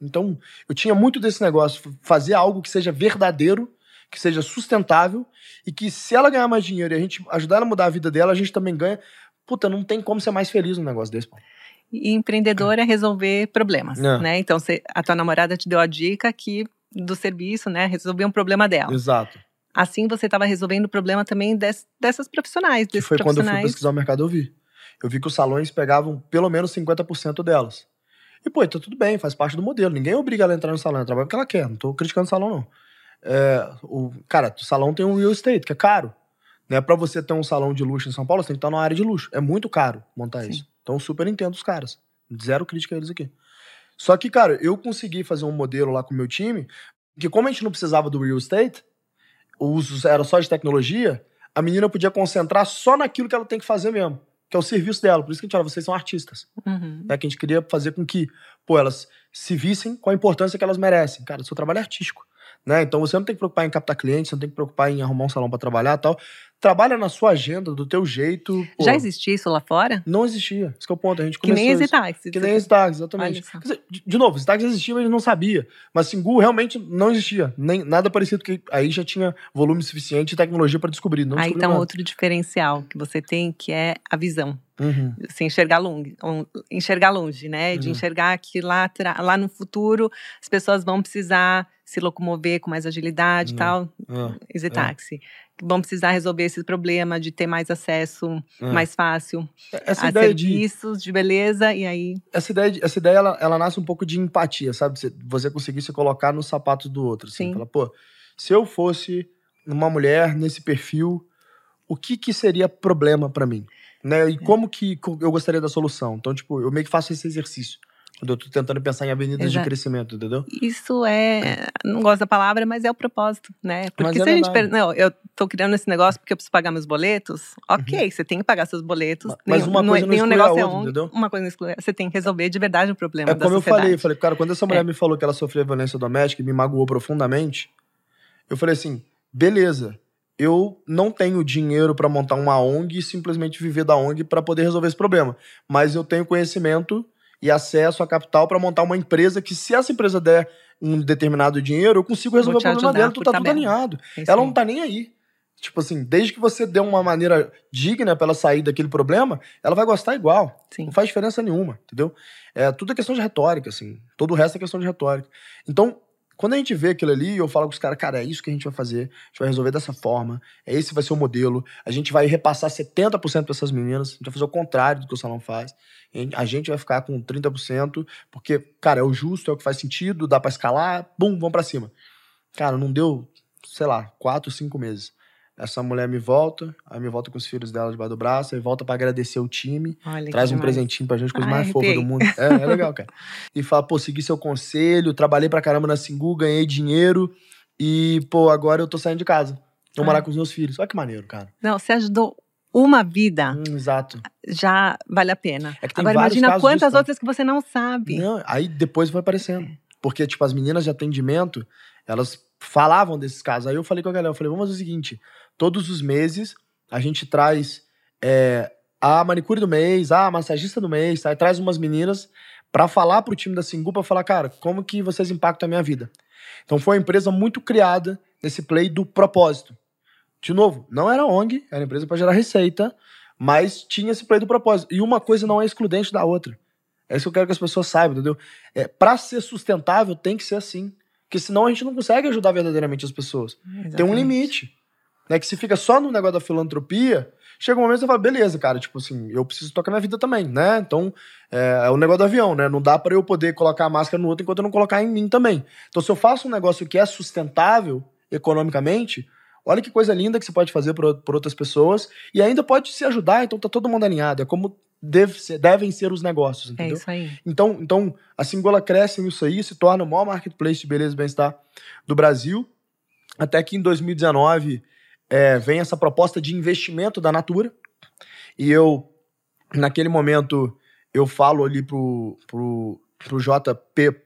Então, eu tinha muito desse negócio, fazer algo que seja verdadeiro, que seja sustentável, e que se ela ganhar mais dinheiro e a gente ajudar ela a mudar a vida dela, a gente também ganha. Puta, não tem como ser mais feliz num negócio desse, pô. E empreendedor é resolver problemas, É. né? Então, você- a tua namorada te deu a dica que do serviço, né? Resolver um problema dela. Exato. Assim, você estava resolvendo o problema também des- dessas profissionais, Que desses foi quando eu fui profissionais. pesquisar o mercado, eu vi. Eu vi que os salões pegavam pelo menos 50% delas. E, pô, então tudo bem, faz parte do modelo. Ninguém obriga ela a entrar no salão, ela trabalha porque ela quer. Não tô criticando o salão, não. É, o, cara, o salão tem um real estate, que é caro. Né? Pra você ter um salão de luxo em São Paulo, você tem que estar numa área de luxo. É muito caro montar Sim. isso. Então, super entendo os caras. Zero crítica a eles aqui. Só que, cara, eu consegui fazer um modelo lá com o meu time, que como a gente não precisava do real estate, o uso era só de tecnologia, a menina podia concentrar só naquilo que ela tem que fazer mesmo, que é o serviço dela. Por isso que a gente fala, vocês são artistas. Uhum. Né? Que a gente queria fazer com que, pô, elas se vissem com a importância que elas merecem. Cara, seu trabalho é artístico. Né? Então você não tem que preocupar em captar clientes, você não tem que preocupar em arrumar um salão para trabalhar e tal. Trabalha na sua agenda, do teu jeito. pô. Já existia isso lá fora? Não existia. Esse é o ponto. A gente Que nem começou. Exitax. Que nem Stags, exatamente. Dizer, de, novo, Stags existia, mas não sabia. Mas Singu realmente não existia. Nem, nada parecido, que aí já tinha volume suficiente e tecnologia para descobrir. Não Aí tá um nada. outro diferencial que você tem, que é a visão. Uhum. Assim, enxergar longe, enxergar longe, né? De Uhum. enxergar que lá, lá no futuro as pessoas vão precisar se locomover com mais agilidade e Uhum. tal. Ah, Exitaxi. Vão precisar resolver esse problema de ter mais acesso ah. mais fácil essa a ideia de serviços de beleza e aí essa ideia, de- essa ideia ela, ela nasce um pouco de empatia, sabe? Você, você conseguir se colocar nos sapatos do outro. Assim, Sim. Fala, pô, se eu fosse uma mulher nesse perfil, o que que seria problema pra mim? Né? É. E como que eu gostaria da solução? Então, tipo, eu meio que faço esse exercício. Eu tô tentando pensar em avenidas de Exato. crescimento, entendeu? Isso é, não gosto da palavra, mas é o propósito, né? Porque Mas se é a gente, per- não, eu tô criando esse negócio porque eu preciso pagar meus boletos, ok, você tem que pagar seus boletos. Uhum. Mas uma é- coisa não nenhum exclui a negócio é outra, ONG, entendeu? Uma coisa não exclui, você tem que resolver de verdade o problema É como eu falei, eu falei, cara, quando essa mulher É. me falou que ela sofria violência doméstica e me magoou profundamente, eu falei assim, beleza, eu não tenho dinheiro pra montar uma ONG e simplesmente viver da ONG pra poder resolver esse problema, mas eu tenho conhecimento e acesso a capital pra montar uma empresa que se essa empresa der um determinado dinheiro, eu consigo resolver o problema dela, tu tá tudo alinhado. É Ela não tá nem aí. Tipo assim, desde que você dê uma maneira digna pra ela sair daquele problema, ela vai gostar igual. Sim. Não faz diferença nenhuma, entendeu? É, tudo é questão de retórica, assim. Todo o resto é questão de retórica. Então, quando a gente vê aquilo ali, eu falo com os caras, cara, é isso que a gente vai fazer. A gente vai resolver dessa forma. É esse vai ser o modelo. A gente vai repassar 70% para essas meninas. A gente vai fazer o contrário do que o salão faz. A gente vai ficar com 30%, porque, cara, é o justo, é o que faz sentido, dá pra escalar, bum, vamos pra cima. Cara, não deu, sei lá, quatro, cinco meses. Essa mulher me volta, aí me volta com os filhos dela debaixo do braço, aí volta pra agradecer o time, Olha traz um demais. presentinho pra gente, coisa Ai, mais fofa do arrepiei. mundo. É, é legal, cara. E fala, pô, segui seu conselho, trabalhei pra caramba na Singu, ganhei dinheiro e, pô, agora eu tô saindo de casa. Vou Ah. morar com os meus filhos. Olha que maneiro, cara. Não, você ajudou uma vida, Hum, exato. já vale a pena. É Agora imagina quantas disso, né? outras que você não sabe. Não, aí depois foi aparecendo. Porque, tipo, as meninas de atendimento, elas falavam desses casos. Aí eu falei com a galera, eu falei, vamos fazer o seguinte, todos os meses a gente traz é, a manicure do mês, a massagista do mês, tá? traz umas meninas pra falar pro time da Singu, pra falar, cara, como que vocês impactam a minha vida. Então foi uma empresa muito criada nesse play do propósito. De novo, não era ONG, era empresa pra gerar receita, mas tinha esse play do propósito. E uma coisa não é excludente da outra. É isso que eu quero que as pessoas saibam, entendeu? É, para ser sustentável, tem que ser assim. Porque senão a gente não consegue ajudar verdadeiramente as pessoas. Exatamente. Tem um limite. Né? Que se fica só no negócio da filantropia, chega um momento que você fala, beleza, cara, tipo assim, eu preciso tocar minha vida também, né? Então, é, é o negócio do avião, né? Não dá para eu poder colocar a máscara no outro enquanto eu não colocar em mim também. Então, se eu faço um negócio que é sustentável economicamente, olha que coisa linda que você pode fazer por, por outras pessoas e ainda pode se ajudar, então tá todo mundo alinhado. É como deve ser, devem ser os negócios, É entendeu? isso aí. Então, então a Singola cresce nisso aí, se torna o maior marketplace de beleza e bem-estar do Brasil. Até que em 2019 é, vem essa proposta de investimento da Natura. E eu, naquele momento, eu falo ali pro, pro, pro JP,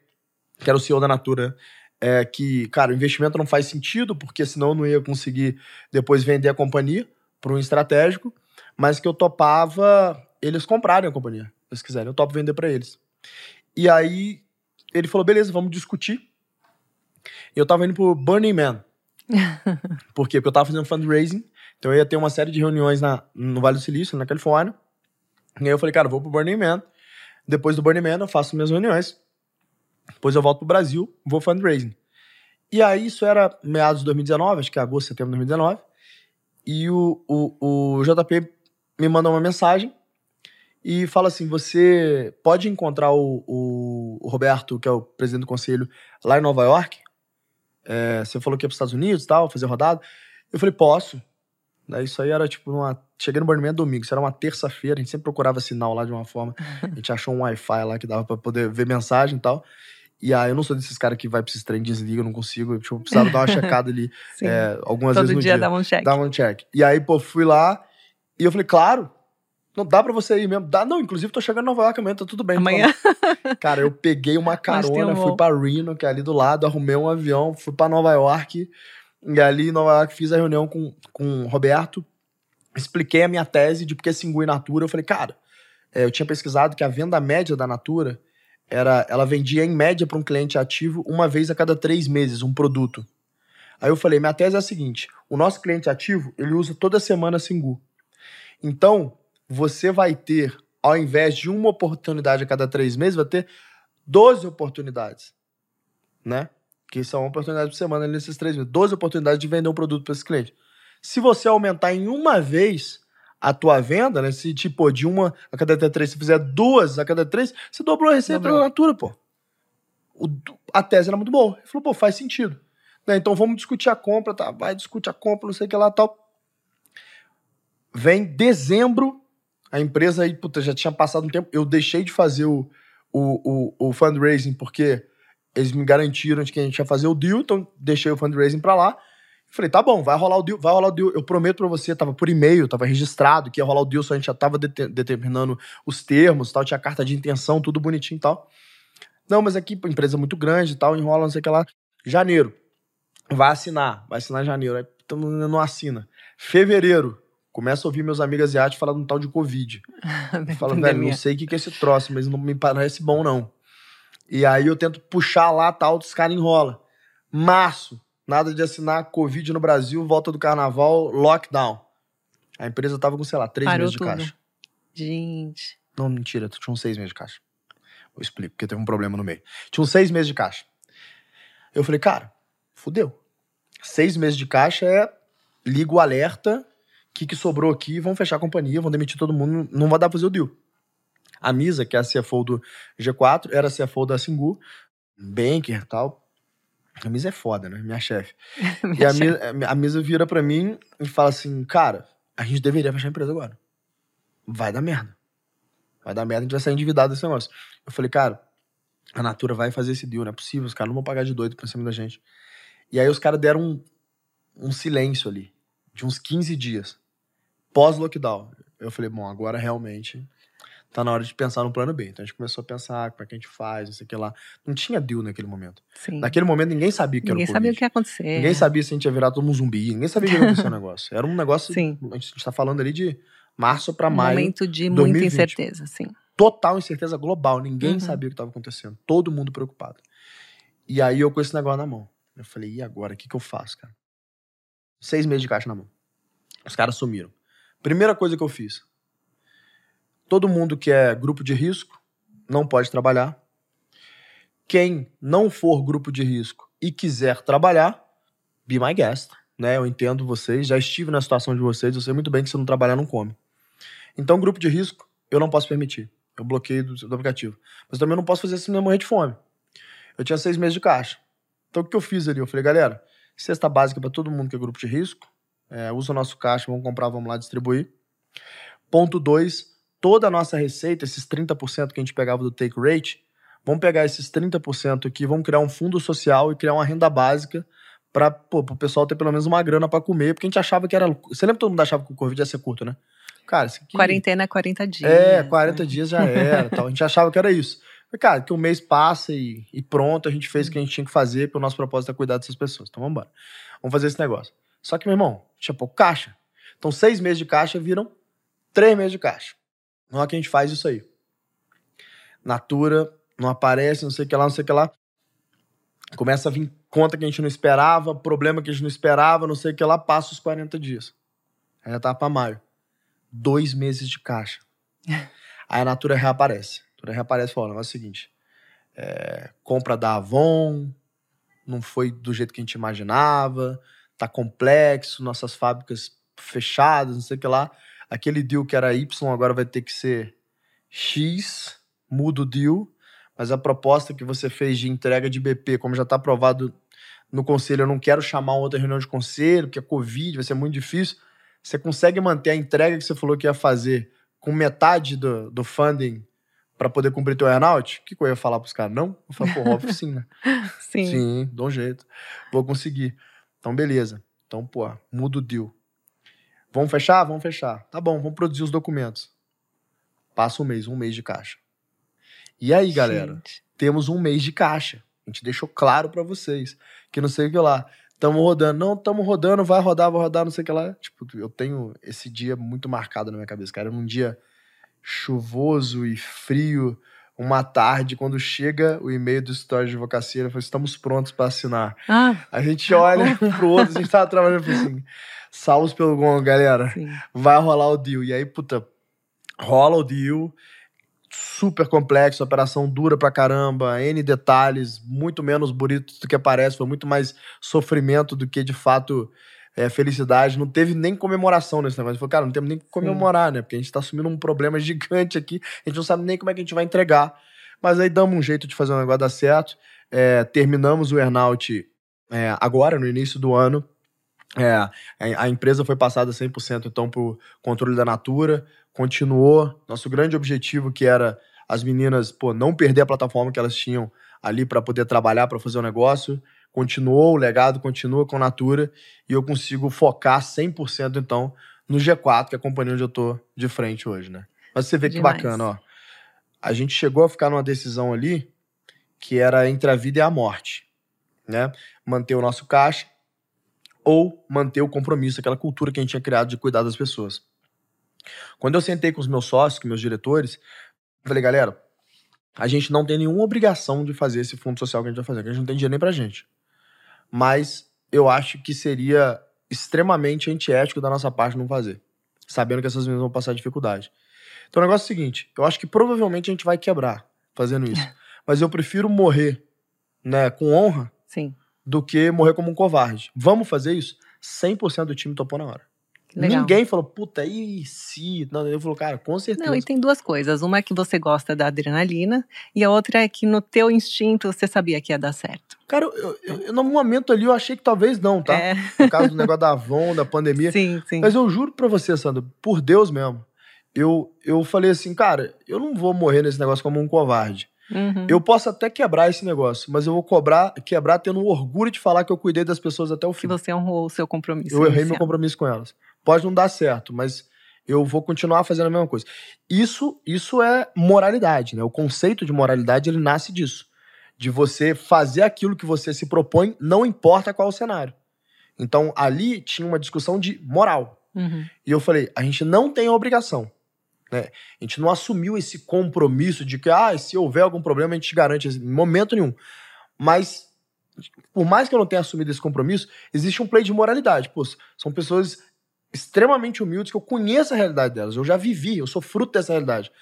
que era o CEO da Natura, é, que, cara, o investimento não faz sentido, porque senão eu não ia conseguir depois vender a companhia para um estratégico, mas que eu topava eles comprarem a companhia, se quiserem. Eu topo vender para eles. E aí ele falou: beleza, vamos discutir. Eu tava indo pro Burning Man. Por quê? Porque eu tava fazendo fundraising, então eu ia ter uma série de reuniões na, no Vale do Silício, na Califórnia. E aí eu falei, cara, vou pro Burning Man. Depois do Burning Man eu faço minhas reuniões. Depois eu volto pro Brasil, vou fundraising. E aí isso era meados de 2019, acho que é agosto, setembro de 2019. E o, o, o JP me manda uma mensagem e fala assim: você pode encontrar o, o, o Roberto, que é o presidente do conselho, lá em Nova York? É, você falou que ia para os Estados Unidos tal, fazer rodada. Eu falei, posso. Daí isso aí era tipo uma. Cheguei no Burning Man domingo, isso era uma terça-feira, a gente sempre procurava sinal lá de uma forma. A gente achou um Wi-Fi lá que dava pra poder ver mensagem e tal. E aí eu não sou desses caras que vai pra esses trem, desliga, eu não consigo. Tipo, eu precisava dar uma checada ali Sim. é, algumas Todo vezes no dia dia. dava um check. Dava um check. E aí, pô, fui lá e eu falei, claro, não dá pra você ir mesmo. Dá, não, inclusive tô chegando em Nova York amanhã, tá tudo bem. Amanhã. Cara, eu peguei uma um carona, voo. fui pra Reno, que é ali do lado, arrumei um avião, fui pra Nova York. E ali em Nova York fiz a reunião com, com o Roberto, expliquei a minha tese de porque Singu e Natura. Eu falei, cara, é, eu tinha pesquisado que a venda média da Natura era, ela vendia em média para um cliente ativo uma vez a cada três meses um produto. Aí eu falei, minha tese é a seguinte: o nosso cliente ativo ele usa toda semana Singu. Então você vai ter, ao invés de uma oportunidade a cada três meses, vai ter 12 oportunidades, né? Que são uma oportunidade por semana nesses três meses. 12 oportunidades de vender um produto para esse cliente. Se você aumentar em uma vez a tua venda, né? Se tipo de uma a cada três, se fizer duas a cada três, você dobrou a receita da Natura, pô. O- a tese era muito boa. Ele falou, pô, faz sentido. Né, Então vamos discutir a compra, tá? Vai discutir a compra, não sei o que lá tal. Vem dezembro, a empresa aí, puta, já tinha passado um tempo. Eu deixei de fazer o, o, o, o fundraising porque eles me garantiram de que a gente ia fazer o deal, então deixei o fundraising pra lá. Falei, tá bom, vai rolar o deal, vai rolar o deal. Eu prometo pra você, tava por e-mail, tava registrado que ia rolar o deal, só a gente já tava dete- determinando os termos, tal, tinha carta de intenção, tudo bonitinho e tal. Não, mas aqui, empresa muito grande e tal, enrola, não sei o que lá. Janeiro. Vai assinar, vai assinar janeiro. Aí mundo não assina. Fevereiro. Começa a ouvir meus amigos asiáticos falando um tal de Covid. Falo, velho, não sei o que que é esse troço, mas não me parece bom, não. E aí eu tento puxar lá, tal, os caras enrola. Março, nada de assinar Covid no Brasil, volta do carnaval, lockdown. A empresa tava com, sei lá, três Parou meses de tudo. caixa. Gente. Não, mentira, tinha uns seis meses de caixa. Eu explico, porque teve um problema no meio. Tinha uns seis meses de caixa. Eu falei, cara, fudeu. Seis meses de caixa é liga o alerta, que, que sobrou aqui, vão fechar a companhia, vão demitir todo mundo, não vai dar pra fazer o deal. A Misa, que é a CFO do G4, era a CFO da Singu, banker e tal. A Misa é foda, né? Minha chefe. E a Misa, a Misa vira pra mim e fala assim, cara, a gente deveria fechar a empresa agora. Vai dar merda. Vai dar merda, a gente vai sair endividado desse negócio. Eu falei, cara, a Natura vai fazer esse deal, não é possível, os caras não vão pagar de doido pra cima da gente. E aí os caras deram um, um silêncio ali, de uns 15 dias, pós-lockdown. Eu falei, bom, agora realmente tá na hora de pensar no plano B. Então a gente começou a pensar como é que a gente faz, não sei o que lá. Não tinha deal naquele momento. Sim. Naquele momento ninguém sabia o que Ninguém era o sabia o que ia acontecer. Ninguém sabia se a gente ia virar todo um zumbi, ninguém sabia o que ia acontecer o negócio. Era um negócio, Sim. a gente tá falando ali de março Um maio momento de muita 2020. incerteza, sim. total incerteza global. Ninguém Uhum. sabia o que estava acontecendo. Todo mundo preocupado. E aí eu com esse negócio na mão. Eu falei, e agora? O que, que eu faço, cara? Seis meses de caixa na mão. Os caras sumiram. Primeira coisa que eu fiz. Todo mundo que é grupo de risco, não pode trabalhar. Quem não for grupo de risco e quiser trabalhar, be my guest. Né? Eu entendo vocês, já estive na situação de vocês, eu sei muito bem que se não trabalhar, não come. Então, grupo de risco, eu não posso permitir. Eu bloqueio do, do aplicativo. Mas também não posso fazer assim morrer de fome. Eu tinha seis meses de caixa. Então, o que eu fiz ali? Eu falei, galera, cesta básica para todo mundo que é grupo de risco. É, usa o nosso caixa, vamos comprar, vamos lá distribuir. Ponto 2, toda a nossa receita, esses 30% que a gente pegava do take rate, vamos pegar esses 30% aqui, vamos criar um fundo social e criar uma renda básica para o pessoal ter pelo menos uma grana para comer, porque a gente achava que era. Você lembra que todo mundo achava que o Covid ia ser curto, né? Cara, isso aqui. Quarentena é 40 dias. É, 40 né? dias já era. tal. A gente achava que era isso. Cara, que um mês passa e, e pronto, a gente fez o que a gente tinha que fazer, porque o nosso propósito é cuidar dessas pessoas. Então vamos embora. Vamos fazer esse negócio. Só que, meu irmão, tinha pouco caixa. Então, seis meses de caixa viram três meses de caixa. Não é que a gente faz isso aí. Natura, não aparece, não sei o que lá, não sei o que lá. Começa a vir conta que a gente não esperava, problema que a gente não esperava, não sei o que lá, passa os 40 dias. Aí já tá pra maio. Dois meses de caixa. Aí a Natura reaparece. A Natura reaparece e fala: é o seguinte: é, compra da Avon, não foi do jeito que a gente imaginava, tá complexo, nossas fábricas fechadas, não sei o que lá. Aquele deal que era Y agora vai ter que ser X, muda o deal, mas a proposta que você fez de entrega de BP, como já está aprovado no conselho, eu não quero chamar uma outra reunião de conselho, porque é Covid, vai ser muito difícil. Você consegue manter a entrega que você falou que ia fazer com metade do, do funding para poder cumprir teu earnout? O que, que eu ia falar pros caras? Não? Eu falo, pô, óbvio sim, né? sim. Sim, dá um jeito. Vou conseguir. Então, beleza. Então, pô, muda o deal. Vamos fechar? Vamos fechar. Tá bom, vamos produzir os documentos. Passa um mês, um mês de caixa. E aí, galera? Gente. Temos um mês de caixa. A gente deixou claro para vocês. Que não sei o que lá. Tamo rodando. Não, tamo rodando, vai rodar, vai rodar, não sei o que lá. Tipo, eu tenho esse dia muito marcado na minha cabeça, cara. Num dia chuvoso e frio, uma tarde, quando chega o e-mail do Story de Advocacia, eu falei, estamos prontos para assinar. Ah. A gente olha um pro outro, a gente tava trabalhando assim, salvos pelo gongo, galera, Sim. vai rolar o deal. E aí, puta, rola o deal, super complexo, operação dura pra caramba, N detalhes, muito menos bonito do que parece, foi muito mais sofrimento do que, de fato, é, felicidade. Não teve nem comemoração nesse negócio. Falou, cara, não temos nem que comemorar, Sim. né? Porque a gente tá assumindo um problema gigante aqui. A gente não sabe nem como é que a gente vai entregar. Mas aí damos um jeito de fazer o negócio dar certo. É, terminamos o earnout é, agora, no início do ano. É, a empresa foi passada 100% então para o controle da Natura, continuou. Nosso grande objetivo, que era as meninas pô, não perder a plataforma que elas tinham ali para poder trabalhar, para fazer o negócio, continuou, o legado continua com a Natura e eu consigo focar 100% então no G4, que é a companhia onde eu tô de frente hoje, né? Mas você vê que Demais. bacana, ó. A gente chegou a ficar numa decisão ali que era entre a vida e a morte, né? Manter o nosso caixa ou manter o compromisso, aquela cultura que a gente tinha criado de cuidar das pessoas. Quando eu sentei com os meus sócios, com meus diretores, falei, galera, a gente não tem nenhuma obrigação de fazer esse fundo social que a gente vai fazer, que a gente não tem dinheiro nem pra gente mas eu acho que seria extremamente antiético da nossa parte não fazer, sabendo que essas meninas vão passar dificuldade. Então o negócio é o seguinte, eu acho que provavelmente a gente vai quebrar fazendo isso, mas eu prefiro morrer, né, com honra, Sim. do que morrer como um covarde. Vamos fazer isso? 100% do time topou na hora. Legal. Ninguém falou, puta, e se? Não, eu falou, cara, com certeza. Não, e tem duas coisas. Uma é que você gosta da adrenalina, e a outra é que no teu instinto você sabia que ia dar certo. Cara, eu, eu, eu no momento ali eu achei que talvez não, tá? É. Por causa do negócio da Avon, da pandemia. Sim, sim. Mas eu juro pra você, Sandra, por Deus mesmo, eu, eu falei assim, cara, eu não vou morrer nesse negócio como um covarde. Uhum. Eu posso até quebrar esse negócio, mas eu vou cobrar, quebrar tendo orgulho de falar que eu cuidei das pessoas até o fim. Que você honrou o seu compromisso. Eu errei inicial. meu compromisso com elas. Pode não dar certo, mas eu vou continuar fazendo a mesma coisa. Isso, isso é moralidade, né? O conceito de moralidade ele nasce disso, de você fazer aquilo que você se propõe, não importa qual o cenário. Então ali tinha uma discussão de moral. Uhum. E eu falei, a gente não tem a obrigação. Né? A gente não assumiu esse compromisso de que, ah, se houver algum problema, a gente garante. Em momento nenhum. Mas, por mais que eu não tenha assumido esse compromisso, existe um play de moralidade. Pô, são pessoas extremamente humildes, que eu conheço a realidade delas, eu já vivi, eu sou fruto dessa realidade.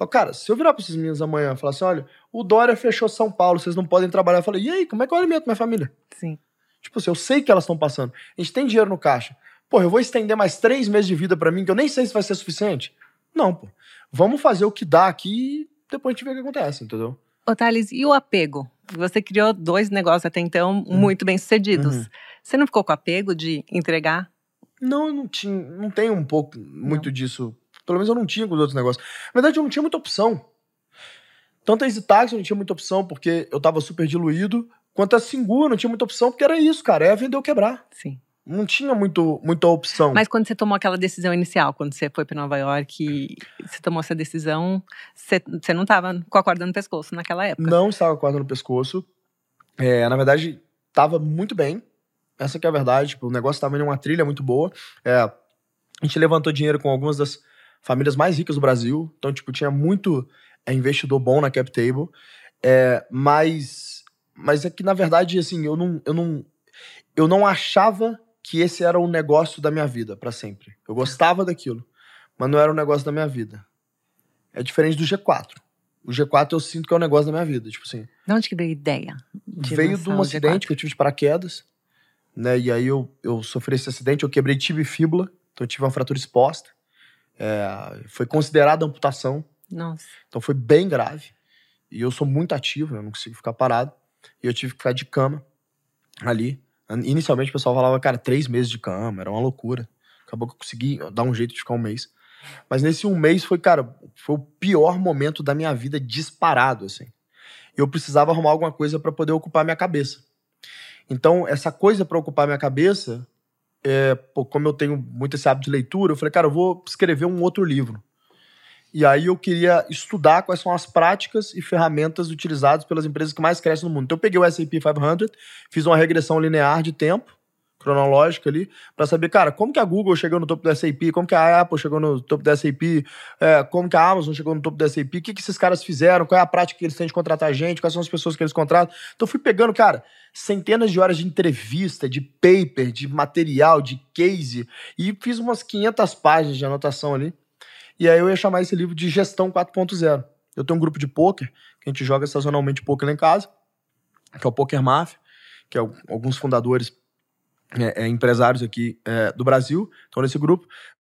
Falei, cara, se eu virar para esses meninos amanhã e falar assim, olha, o Dória fechou São Paulo, vocês não podem trabalhar. Eu falei, e aí, como é que eu alimento minha família? Sim. Tipo assim, eu sei que elas estão passando. A gente tem dinheiro no caixa. Pô, eu vou estender mais três meses de vida para mim, que eu nem sei se vai ser suficiente. Não, pô. Vamos fazer o que dá aqui e depois a gente vê o que acontece, entendeu? Ô, Thales, e o apego? Você criou dois negócios até então Uhum. muito bem sucedidos. Uhum. Você não ficou com apego de entregar? Não, eu não tinha, não tem um pouco muito disso. Pelo menos eu não tinha com os outros negócios. Na verdade, eu não tinha muita opção. Tanto a Easy Taxi eu não tinha muita opção porque eu tava super diluído, quanto a Singu eu não tinha muita opção porque era isso, cara, é vender ou quebrar. Sim. Não tinha muito, muita opção. Mas quando você tomou aquela decisão inicial, quando você foi para Nova York e você tomou essa decisão, você, você não estava com a corda no pescoço naquela época? Não estava com a corda no pescoço. É, na verdade, tava muito bem. Essa que é a verdade. Tipo, o negócio estava em uma trilha muito boa. É, a gente levantou dinheiro com algumas das famílias mais ricas do Brasil. Então, tipo, tinha muito é, investidor bom na cap table. É, mas, mas é que, na verdade, assim, eu não, eu não, eu não achava que esse era o negócio da minha vida para sempre. Eu gostava daquilo, mas não era o negócio da minha vida. É diferente do G4. O G4 eu sinto que é o negócio da minha vida. Tipo assim, De onde que veio a ideia? de veio de um acidente G4? que eu tive de paraquedas, né? E aí eu, eu sofri esse acidente, eu quebrei tibia e fíbula, então eu tive uma fratura exposta. É, foi considerada amputação, Nossa. então foi bem grave. E eu sou muito ativo, eu não consigo ficar parado. E eu tive que ficar de cama ali. Inicialmente o pessoal falava, cara, três meses de cama, era uma loucura. Acabou que eu consegui dar um jeito de ficar um mês. Mas nesse um mês foi, cara, foi o pior momento da minha vida disparado, assim. Eu precisava arrumar alguma coisa para poder ocupar minha cabeça. Então, essa coisa para ocupar minha cabeça, é, pô, como eu tenho muito esse hábito de leitura, eu falei, cara, eu vou escrever um outro livro. E aí eu queria estudar quais são as práticas e ferramentas utilizadas pelas empresas que mais crescem no mundo. Então eu peguei o S&P 500, fiz uma regressão linear de tempo, cronológica ali, para saber, cara, como que a Google chegou no topo do S&P, como que a Apple chegou no topo do S&P, é, como que a Amazon chegou no topo do S&P, o que, que esses caras fizeram, qual é a prática que eles têm de contratar gente, quais são as pessoas que eles contratam. Então fui pegando, cara, centenas de horas de entrevista, de paper, de material, de case, e fiz umas 500 páginas de anotação ali. E aí eu ia chamar esse livro de Gestão 4.0. Eu tenho um grupo de poker, que a gente joga sazonalmente poker lá em casa, que é o Poker Mafia, que é alguns fundadores, é, é, empresários aqui é, do Brasil, estão nesse grupo.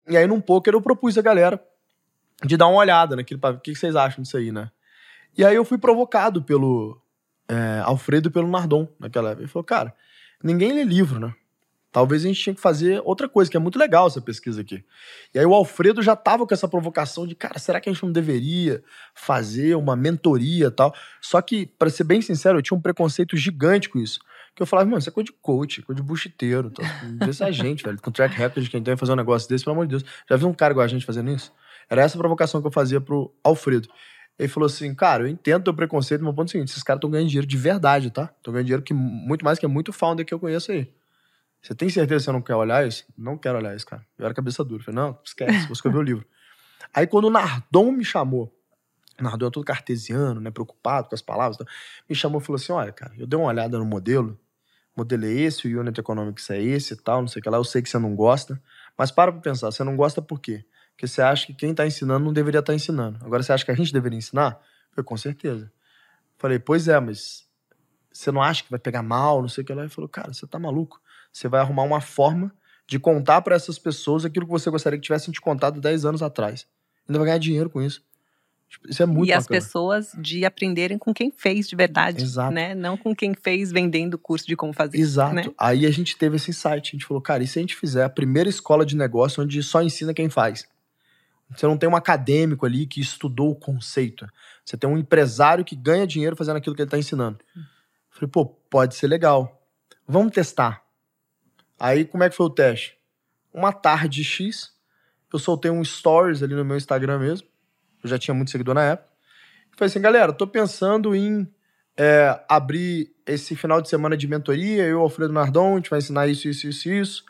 E aí num poker eu propus a galera de dar uma olhada naquilo, pra- o que que vocês acham disso aí, né? E aí eu fui provocado pelo é, Alfredo e pelo Nardon naquela época. Ele falou, cara, ninguém lê livro, né? Talvez a gente tinha que fazer outra coisa, que é muito legal essa pesquisa aqui. E aí o Alfredo já tava com essa provocação de, cara, será que a gente não deveria fazer uma mentoria e tal? Só que, para ser bem sincero, eu tinha um preconceito gigante com isso. Que eu falava, mano, isso é coisa de coach, coisa de buchiteiro. Tá? Vê se é a gente, velho, com track record de quem tem que fazer um negócio desse, pelo amor de Deus. Já viu um cara igual a gente fazendo isso? Era essa provocação que eu fazia pro Alfredo. Ele falou assim, cara, eu entendo teu preconceito, mas o ponto é o seguinte, esses caras estão ganhando dinheiro de verdade, tá? Estão ganhando dinheiro que muito mais que é muito founder que eu conheço aí. Você tem certeza que você não quer olhar isso? Não quero olhar isso, cara. Eu era cabeça dura. Eu falei, não, esquece, vou escrever o livro. Aí quando o Nardon me chamou, o Nardon é todo cartesiano, né, preocupado com as palavras, tal, me chamou e falou assim, olha, cara, eu dei uma olhada no modelo, modelo é esse, o Unit Economics é esse e tal, não sei o que lá, eu sei que você não gosta, mas para pra pensar, você não gosta por quê? Porque você acha que quem tá ensinando não deveria estar ensinando. Agora você acha que a gente deveria ensinar? Falei, com certeza. Falei, pois é, mas você não acha que vai pegar mal, não sei o que lá? Ele falou, cara, você tá maluco? Você vai arrumar uma forma de contar para essas pessoas aquilo que você gostaria que tivessem te contado 10 anos atrás. Ainda vai ganhar dinheiro com isso. Tipo, Isso é muito e as bacana. pessoas de aprenderem com quem fez de verdade, Exato. né? Não com quem fez vendendo o curso de como fazer. Exato. né? Aí a gente teve esse insight. A gente falou, cara, e se a gente fizer a primeira escola de negócio onde só ensina quem faz? Você não tem um acadêmico ali que estudou o conceito. Você tem um empresário que ganha dinheiro fazendo aquilo que ele está ensinando. Falei, pô, pode ser legal. Vamos testar. Aí, como é que foi o teste? Uma tarde X, eu soltei um stories ali no meu Instagram mesmo. Eu já tinha muito seguidor na época. Falei assim, galera, tô pensando em é, abrir esse final de semana de mentoria. Eu Alfredo Nardon, a gente vai ensinar isso, isso, isso, isso.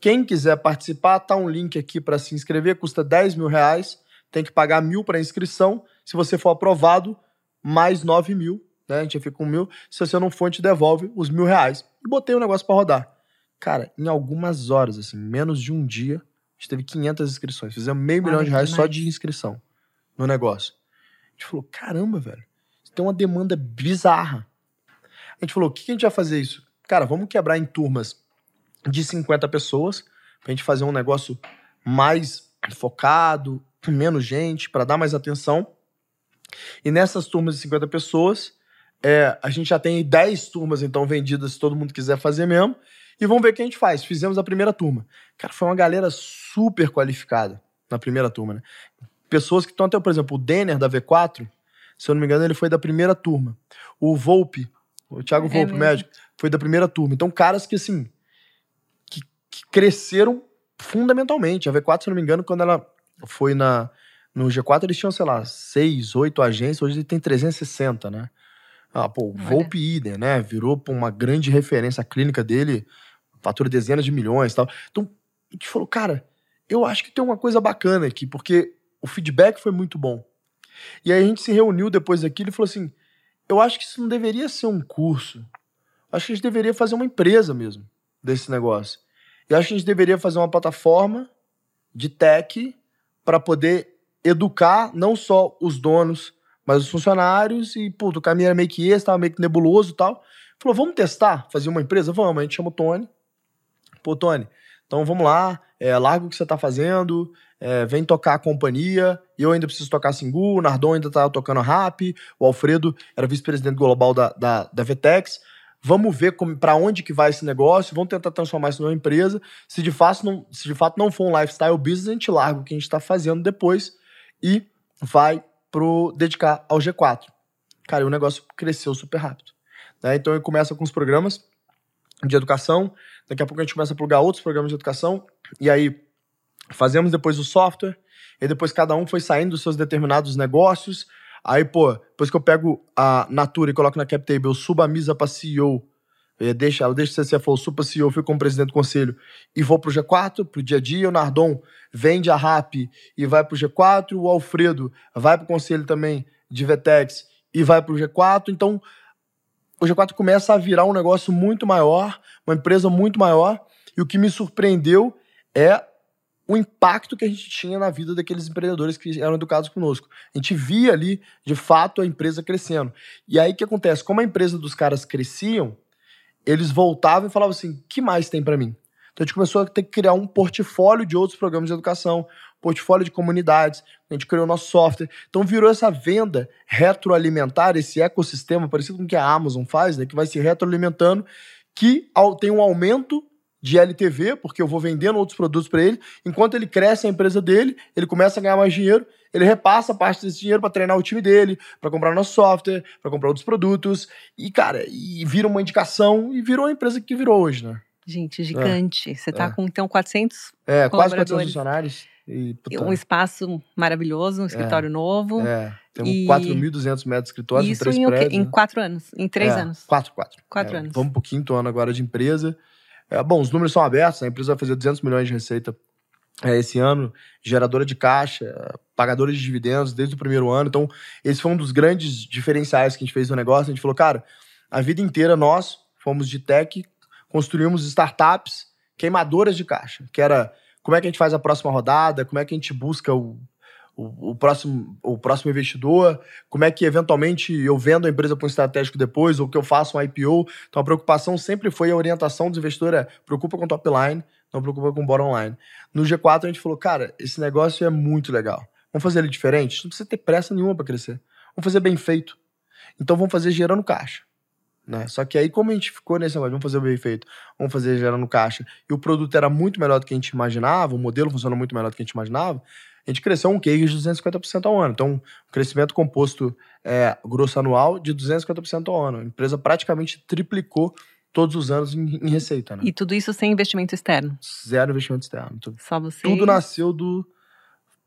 Quem quiser participar, tá um link aqui para se inscrever, custa 10 mil reais. Tem que pagar mil para inscrição. Se você for aprovado, mais 9 mil. Né? A gente fica com mil. Se você não for, a gente devolve os mil reais. E botei o negócio para rodar. Cara, em algumas horas, assim, menos de um dia, a gente teve 500 inscrições. Fizemos meio milhão de reais só demais. de inscrição no negócio. gente falou, caramba, velho, tem uma demanda bizarra. A gente falou, o que, que a gente vai fazer isso? Cara, vamos quebrar em turmas de 50 pessoas, pra gente fazer um negócio mais focado, menos gente, para dar mais atenção. E nessas turmas de 50 pessoas, é, a gente já tem 10 turmas então vendidas, se todo mundo quiser fazer mesmo. E vamos ver o que a gente faz. Fizemos a primeira turma. Cara, foi uma galera super qualificada na primeira turma, né? Pessoas que estão até, por exemplo, o Denner da V4, se eu não me engano, ele foi da primeira turma. O Volpe, o Thiago é Volpe, médico, foi da primeira turma. Então, caras que, assim, que, que cresceram fundamentalmente. A V4, se eu não me engano, quando ela foi na, no G4, eles tinham, sei lá, seis, oito agências, hoje ele tem 360, né? Ah, pô, o Volpe idem, né? Virou uma grande referência. A clínica dele fatura dezenas de milhões e tal. Então, a gente falou, cara, eu acho que tem uma coisa bacana aqui, porque o feedback foi muito bom. E aí a gente se reuniu depois daquilo e falou assim: eu acho que isso não deveria ser um curso. Acho que a gente deveria fazer uma empresa mesmo desse negócio. Eu acho que a gente deveria fazer uma plataforma de tech para poder educar não só os donos, mas os funcionários. E, pô, o caminho era meio que esse, tava meio que nebuloso e tal. Falou, vamos testar? Fazer uma empresa? Vamos. A gente chama o Tony. Pô, Tony, então vamos lá, é, larga o que você tá fazendo, é, vem tocar a companhia. Eu ainda preciso tocar Singu, o Nardon ainda tá tocando rap, o Alfredo era vice-presidente global da, da, da Vetex. Vamos ver para onde que vai esse negócio, vamos tentar transformar isso numa empresa. Se de, fato não, se de fato não for um lifestyle business, a gente larga o que a gente está fazendo depois e vai pro dedicar ao G4. Cara, e o negócio cresceu super rápido. Né? Então ele começa com os programas de educação, daqui a pouco a gente começa a plugar outros programas de educação, e aí fazemos depois o software, e depois cada um foi saindo dos seus determinados negócios. Aí, pô, depois que eu pego a Natura e coloco na CapTable, eu subo a misa para CEO, deixa, ela deixa de ser CFO, subo para CEO, fico como presidente do conselho e vou pro G4, pro dia a dia. O Nardon vende a RAP e vai pro G4. O Alfredo vai pro conselho também de Vetex e vai pro G4. Então, o G4 começa a virar um negócio muito maior, uma empresa muito maior. E o que me surpreendeu é o impacto que a gente tinha na vida daqueles empreendedores que eram educados conosco. A gente via ali, de fato, a empresa crescendo. E aí o que acontece? Como a empresa dos caras cresciam, eles voltavam e falavam assim: que mais tem para mim? Então a gente começou a ter que criar um portfólio de outros programas de educação, portfólio de comunidades, a gente criou nosso software. Então virou essa venda retroalimentar, esse ecossistema parecido com o que a Amazon faz, né, que vai se retroalimentando, que tem um aumento de LTV, porque eu vou vendendo outros produtos para ele. Enquanto ele cresce a empresa dele, ele começa a ganhar mais dinheiro, ele repassa parte desse dinheiro para treinar o time dele, para comprar nosso software, para comprar outros produtos. E, cara, e vira uma indicação e virou a empresa que virou hoje, né? Gente, gigante. É, Você tá é. com, então, 400 É, quase 400 funcionários. E, um espaço maravilhoso, um escritório é, novo. É, temos e... 4.200 metros de escritório, Isso em três em, prédios, em né? quatro anos, em três é, anos. Quatro, quatro. Quatro é, anos. Vamos pro quinto ano agora de empresa. É, bom, os números são abertos, a empresa vai fazer 200 milhões de receita é, esse ano, geradora de caixa, pagadora de dividendos desde o primeiro ano. Então, esse foi um dos grandes diferenciais que a gente fez no negócio. A gente falou, cara, a vida inteira nós fomos de tech, construímos startups queimadoras de caixa, que era como é que a gente faz a próxima rodada, como é que a gente busca o, o, o, próximo, o próximo investidor, como é que eventualmente eu vendo a empresa para um estratégico depois, ou que eu faço um IPO. Então a preocupação sempre foi a orientação do investidor é preocupa com top line, não preocupa com bottom line. No G4 a gente falou, cara, esse negócio é muito legal. Vamos fazer ele diferente? Não precisa ter pressa nenhuma para crescer. Vamos fazer bem feito. Então vamos fazer gerando caixa. Né? Só que aí, como a gente ficou nesse negócio, vamos fazer o bem feito, vamos fazer gerando caixa, e o produto era muito melhor do que a gente imaginava, o modelo funcionou muito melhor do que a gente imaginava, a gente cresceu um CAGR de 250% ao ano. Então, um crescimento composto é, grosso anual de 250% ao ano. A empresa praticamente triplicou todos os anos em, em receita. Né? E tudo isso sem investimento externo? Zero investimento externo. Tudo, Só você? Tudo nasceu do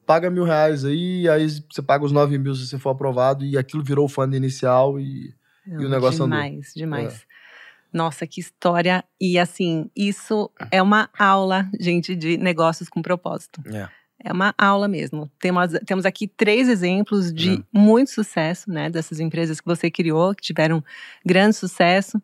paga mil reais aí, aí você paga os nove mil se você for aprovado, e aquilo virou o fundo inicial e, Não, e o negócio demais, andou. Demais, demais. É. Nossa, que história. E assim, isso é uma aula, gente, de negócios com propósito. É. É uma aula mesmo. Temos, temos aqui três exemplos de é. muito sucesso, né? Dessas empresas que você criou, que tiveram grande sucesso.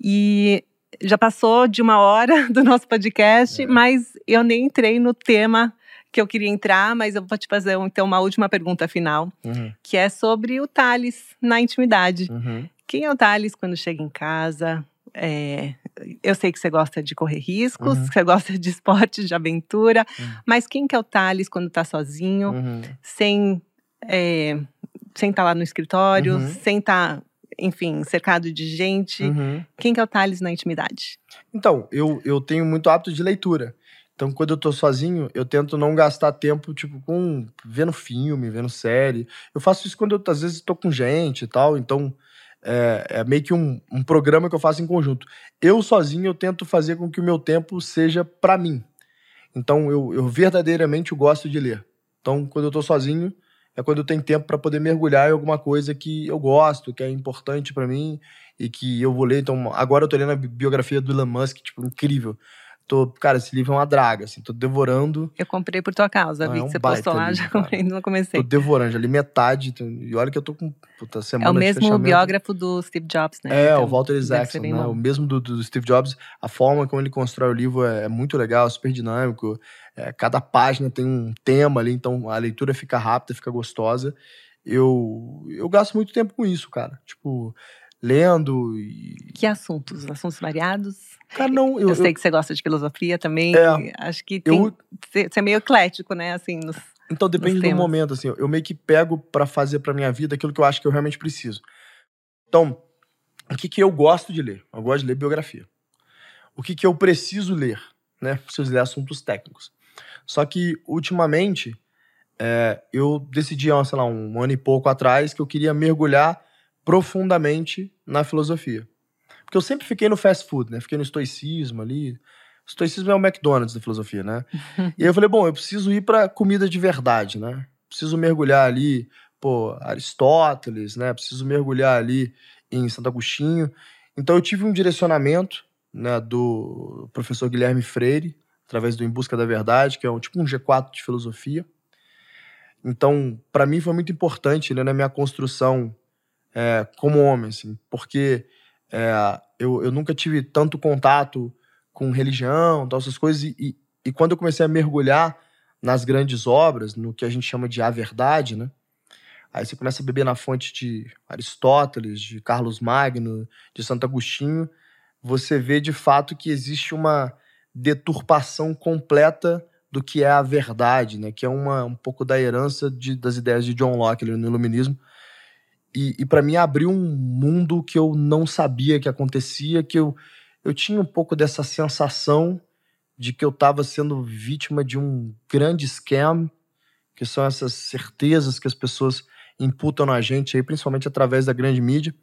E já passou de uma hora do nosso podcast, é. mas eu nem entrei no tema que eu queria entrar, mas eu vou te fazer então uma última pergunta final, Uhum, que é sobre o Thales na intimidade. uhum. Quem é o Thales quando chega em casa? É, eu sei que você gosta de correr riscos, Uhum. que você gosta de esportes de aventura, Uhum. mas quem que é o Thales quando tá sozinho, Uhum. sem é, sem estar lá no escritório, Uhum. sem estar, enfim, cercado de gente? Uhum. Quem que é o Thales na intimidade? Então, eu, eu tenho muito hábito de leitura. Então, quando eu tô sozinho, eu tento não gastar tempo, tipo, com vendo filme, vendo série. Eu faço isso quando eu, às vezes, tô com gente e tal. Então, é, é meio que um, um programa que eu faço em conjunto. Eu, sozinho, eu tento fazer com que o meu tempo seja pra mim. Então, eu, eu verdadeiramente gosto de ler. Então, quando eu tô sozinho, é quando eu tenho tempo pra poder mergulhar em alguma coisa que eu gosto, que é importante pra mim e que eu vou ler. Então, agora eu tô lendo a bi- biografia do Elon Musk, tipo, incrível. Tô, cara, esse livro é uma draga, assim, tô devorando, Eu comprei por tua causa, Ah, vi é que um você postou lá, já comprei, não tô comecei. devorando, já li metade, e olha que eu tô com, puta, É semana o de mesmo biógrafo do Steve Jobs, né? É, Então, o Walter Isaacson, né? bom. O mesmo do, do Steve Jobs. A forma como ele constrói o livro é, é muito legal, super dinâmico. É, cada página tem um tema ali, então a leitura fica rápida, fica gostosa. Eu, eu gasto muito tempo com isso, cara. Tipo, lendo e... Que assuntos? Assuntos variados? Cara, não, eu... Eu, sei que você gosta de filosofia também. É. Acho que tem, eu, você é meio eclético, né? Assim, nos- Então depende do temas. momento, assim. Eu meio que pego pra fazer pra minha vida aquilo que eu acho que eu realmente preciso. Então, o que que eu gosto de ler? Eu gosto de ler biografia. O que que eu preciso ler? Né? Preciso ler assuntos técnicos. Só que, ultimamente, é, eu decidi, sei lá, um ano e pouco atrás, que eu queria mergulhar profundamente na filosofia. Porque eu sempre fiquei no fast food, né? Fiquei no estoicismo ali. O estoicismo é o McDonald's da filosofia, né? E aí eu falei, bom, eu preciso ir pra comida de verdade, né? Preciso mergulhar ali, pô, Aristóteles, né? Preciso mergulhar ali em Santo Agostinho. Então eu tive um direcionamento, né, do professor Guilherme Freire, através do Em Busca da Verdade, que é um tipo um G4 de filosofia. Então, para mim foi muito importante né, na minha construção é, como homem, assim, porque é, eu, eu nunca tive tanto contato com religião, tal, essas coisas, e, e, quando eu comecei a mergulhar nas grandes obras, no que a gente chama de a verdade, né? Aí você começa a beber na fonte de Aristóteles, de Carlos Magno, de Santo Agostinho, você vê de fato que existe uma deturpação completa do que é a verdade, né? Que é uma, um pouco da herança de, das ideias de John Locke no Iluminismo. E, e para mim abriu um mundo que eu não sabia que acontecia, que eu, eu tinha um pouco dessa sensação de que eu estava sendo vítima de um grande scam, que são essas certezas que as pessoas imputam na gente, aí, principalmente através da grande mídia.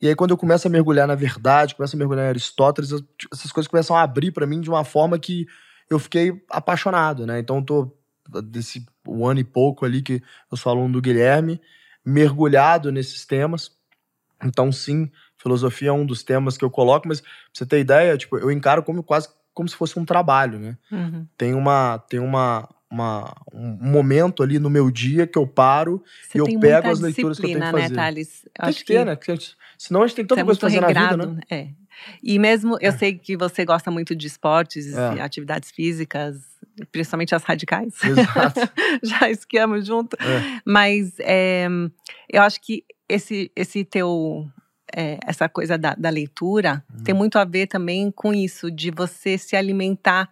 E aí, quando eu começo a mergulhar na verdade, começo a mergulhar em Aristóteles, essas coisas começam a abrir para mim de uma forma que eu fiquei apaixonado, né? Então, eu tô desse um ano e pouco ali que eu sou aluno do Guilherme, mergulhado nesses temas. Então, sim, filosofia é um dos temas que eu coloco, mas pra você ter ideia, tipo, eu encaro como quase como se fosse um trabalho, né? Uhum. Tem uma tem uma, uma um momento ali no meu dia que eu paro Você E eu pego as leituras que eu tenho que né, fazer. Thales? Eu tem acho que ter, né? Porque senão a gente tem tanta é coisa pra fazer na regrado, vida, né? é. E mesmo, eu sei que você gosta muito de esportes, É. atividades físicas, principalmente as radicais. Exato. Já esquiamos junto. É. Mas é, eu acho que esse, esse teu. é, essa coisa da, da leitura Uhum. tem muito a ver também com isso, de você se alimentar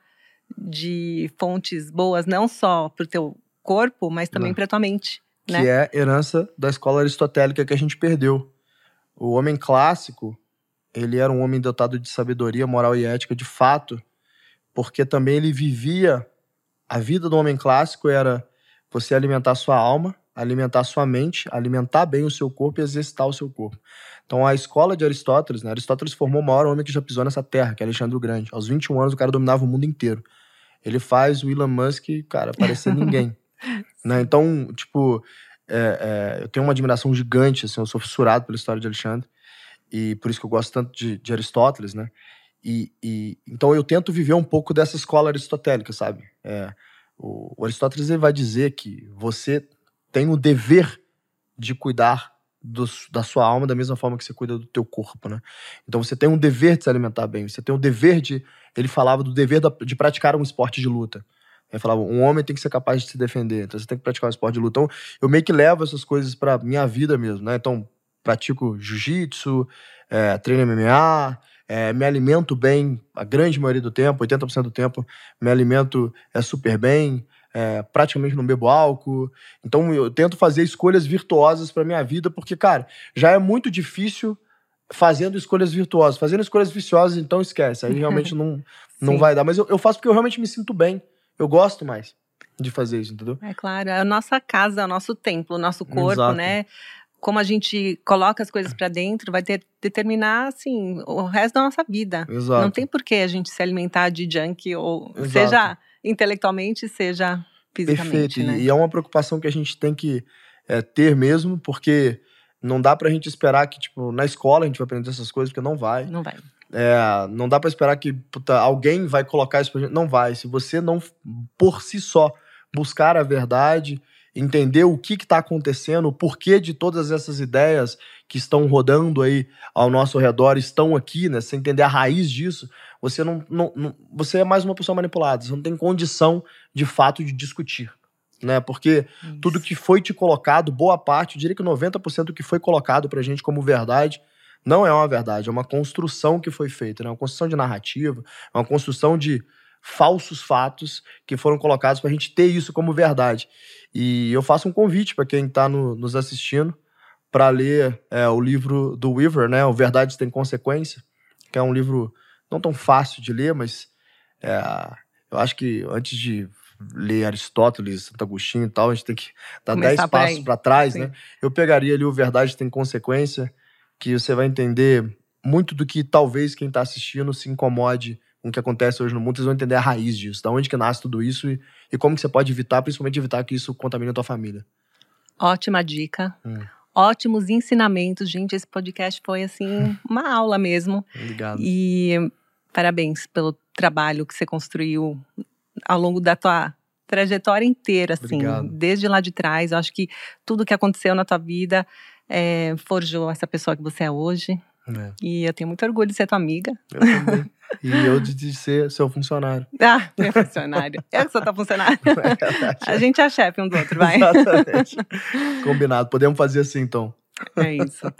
de fontes boas, não só para o teu corpo, mas também Não. para tua mente. que né? é herança da escola aristotélica que a gente perdeu. O homem clássico, ele era um homem dotado de sabedoria moral e ética de fato, porque também ele vivia a vida do homem clássico era você alimentar sua alma, alimentar sua mente, alimentar bem o seu corpo e exercitar o seu corpo. Então a escola de Aristóteles, né? Aristóteles formou o maior homem que já pisou nessa terra, que é Alexandre o Grande. Aos 21 anos o cara dominava o mundo inteiro. Ele faz o Elon Musk, cara, parecer ninguém. né? Então, tipo, é, é, eu tenho uma admiração gigante, assim, eu sou fissurado pela história de Alexandre, e por isso que eu gosto tanto de, de Aristóteles, né? E, e- então eu tento viver um pouco dessa escola aristotélica, sabe? É, o, o Aristóteles ele vai dizer que você tem o dever de cuidar do- da sua alma da mesma forma que você cuida do teu corpo, né? Então você tem um dever de se alimentar bem, você tem o dever de... Ele falava do dever da- de praticar um esporte de luta. Aí falava, um homem tem que ser capaz de se defender, então você tem que praticar o esporte de luta. Então, eu meio que levo essas coisas pra minha vida mesmo, né? Então, pratico jiu-jitsu, é, treino MMA, é, me alimento bem a grande maioria do tempo, 80% do tempo, me alimento é, super bem, é, praticamente não bebo álcool. Então eu tento fazer escolhas virtuosas para minha vida, porque, cara, já é muito difícil fazendo escolhas virtuosas. Fazendo escolhas viciosas, então esquece. Aí realmente não, não vai dar. Mas eu, eu faço porque eu realmente me sinto bem. Eu gosto mais de fazer isso, entendeu? É claro, é a nossa casa, é o nosso templo, o nosso corpo, Exato. né? Como a gente coloca as coisas para dentro, vai ter, determinar, assim, o resto da nossa vida. Exato. Não tem por que a gente se alimentar de junk, ou Exato. seja intelectualmente, seja fisicamente, Perfeito. né? E é uma preocupação que a gente tem que é, ter mesmo, porque não dá pra gente esperar que, tipo, na escola a gente vai aprender essas coisas, porque não vai. Não vai. É, não dá pra esperar que puta, alguém vai colocar isso pra gente. Não vai. Se você não, por si só, buscar a verdade, entender o que está acontecendo, o porquê de todas essas ideias que estão rodando aí ao nosso redor estão aqui, né? Você entender a raiz disso, você não, não, não- você é mais uma pessoa manipulada. Você não tem condição de fato de discutir, né? Porque tudo que foi te colocado, boa parte, eu diria que 90% do que foi colocado pra gente como verdade, não é uma verdade, é uma construção que foi feita, né? Uma construção de narrativa, é uma construção de falsos fatos que foram colocados pra gente ter isso como verdade. E eu faço um convite para quem tá no- nos assistindo para ler é, o livro do Weaver, né? O Verdades Tem Consequência, que é um livro não tão fácil de ler, mas é, eu acho que antes de ler Aristóteles, Santo Agostinho e tal, a gente tem que dar Começar 10 por passos para trás, Sim. né? Eu pegaria ali o Verdade Tem Consequência, que você vai entender muito do que talvez quem tá assistindo se incomode com o que acontece hoje no mundo, vocês vão entender a raiz disso, da onde que nasce tudo isso e, e como que você pode evitar, principalmente evitar que isso contamine a tua família. Ótima dica. Hum. Ótimos ensinamentos. Gente, esse podcast foi, assim, uma aula mesmo. Obrigado. E parabéns pelo trabalho que você construiu ao longo da tua trajetória inteira, assim, Obrigado. desde lá de trás. Eu acho que tudo que aconteceu na tua vida eh, forjou essa pessoa que você é hoje. É, E eu tenho muito orgulho de ser tua amiga. eu também. e eu de, ser seu funcionário. Ah, minha funcionária. Eu que sou tua funcionária. A gente é chefe um do outro, vai. Exatamente. Combinado. Podemos fazer assim, então. É isso.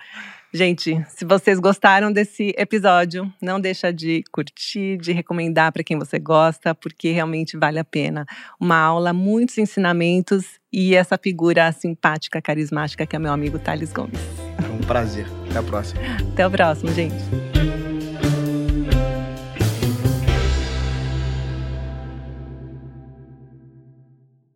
Gente, se vocês gostaram desse episódio, não deixa de curtir, de recomendar para quem você gosta, porque realmente vale a pena. Uma aula, muitos ensinamentos e essa figura simpática, carismática que é meu amigo Thales Gomes. É um prazer. Até a próxima. Até o próximo, gente.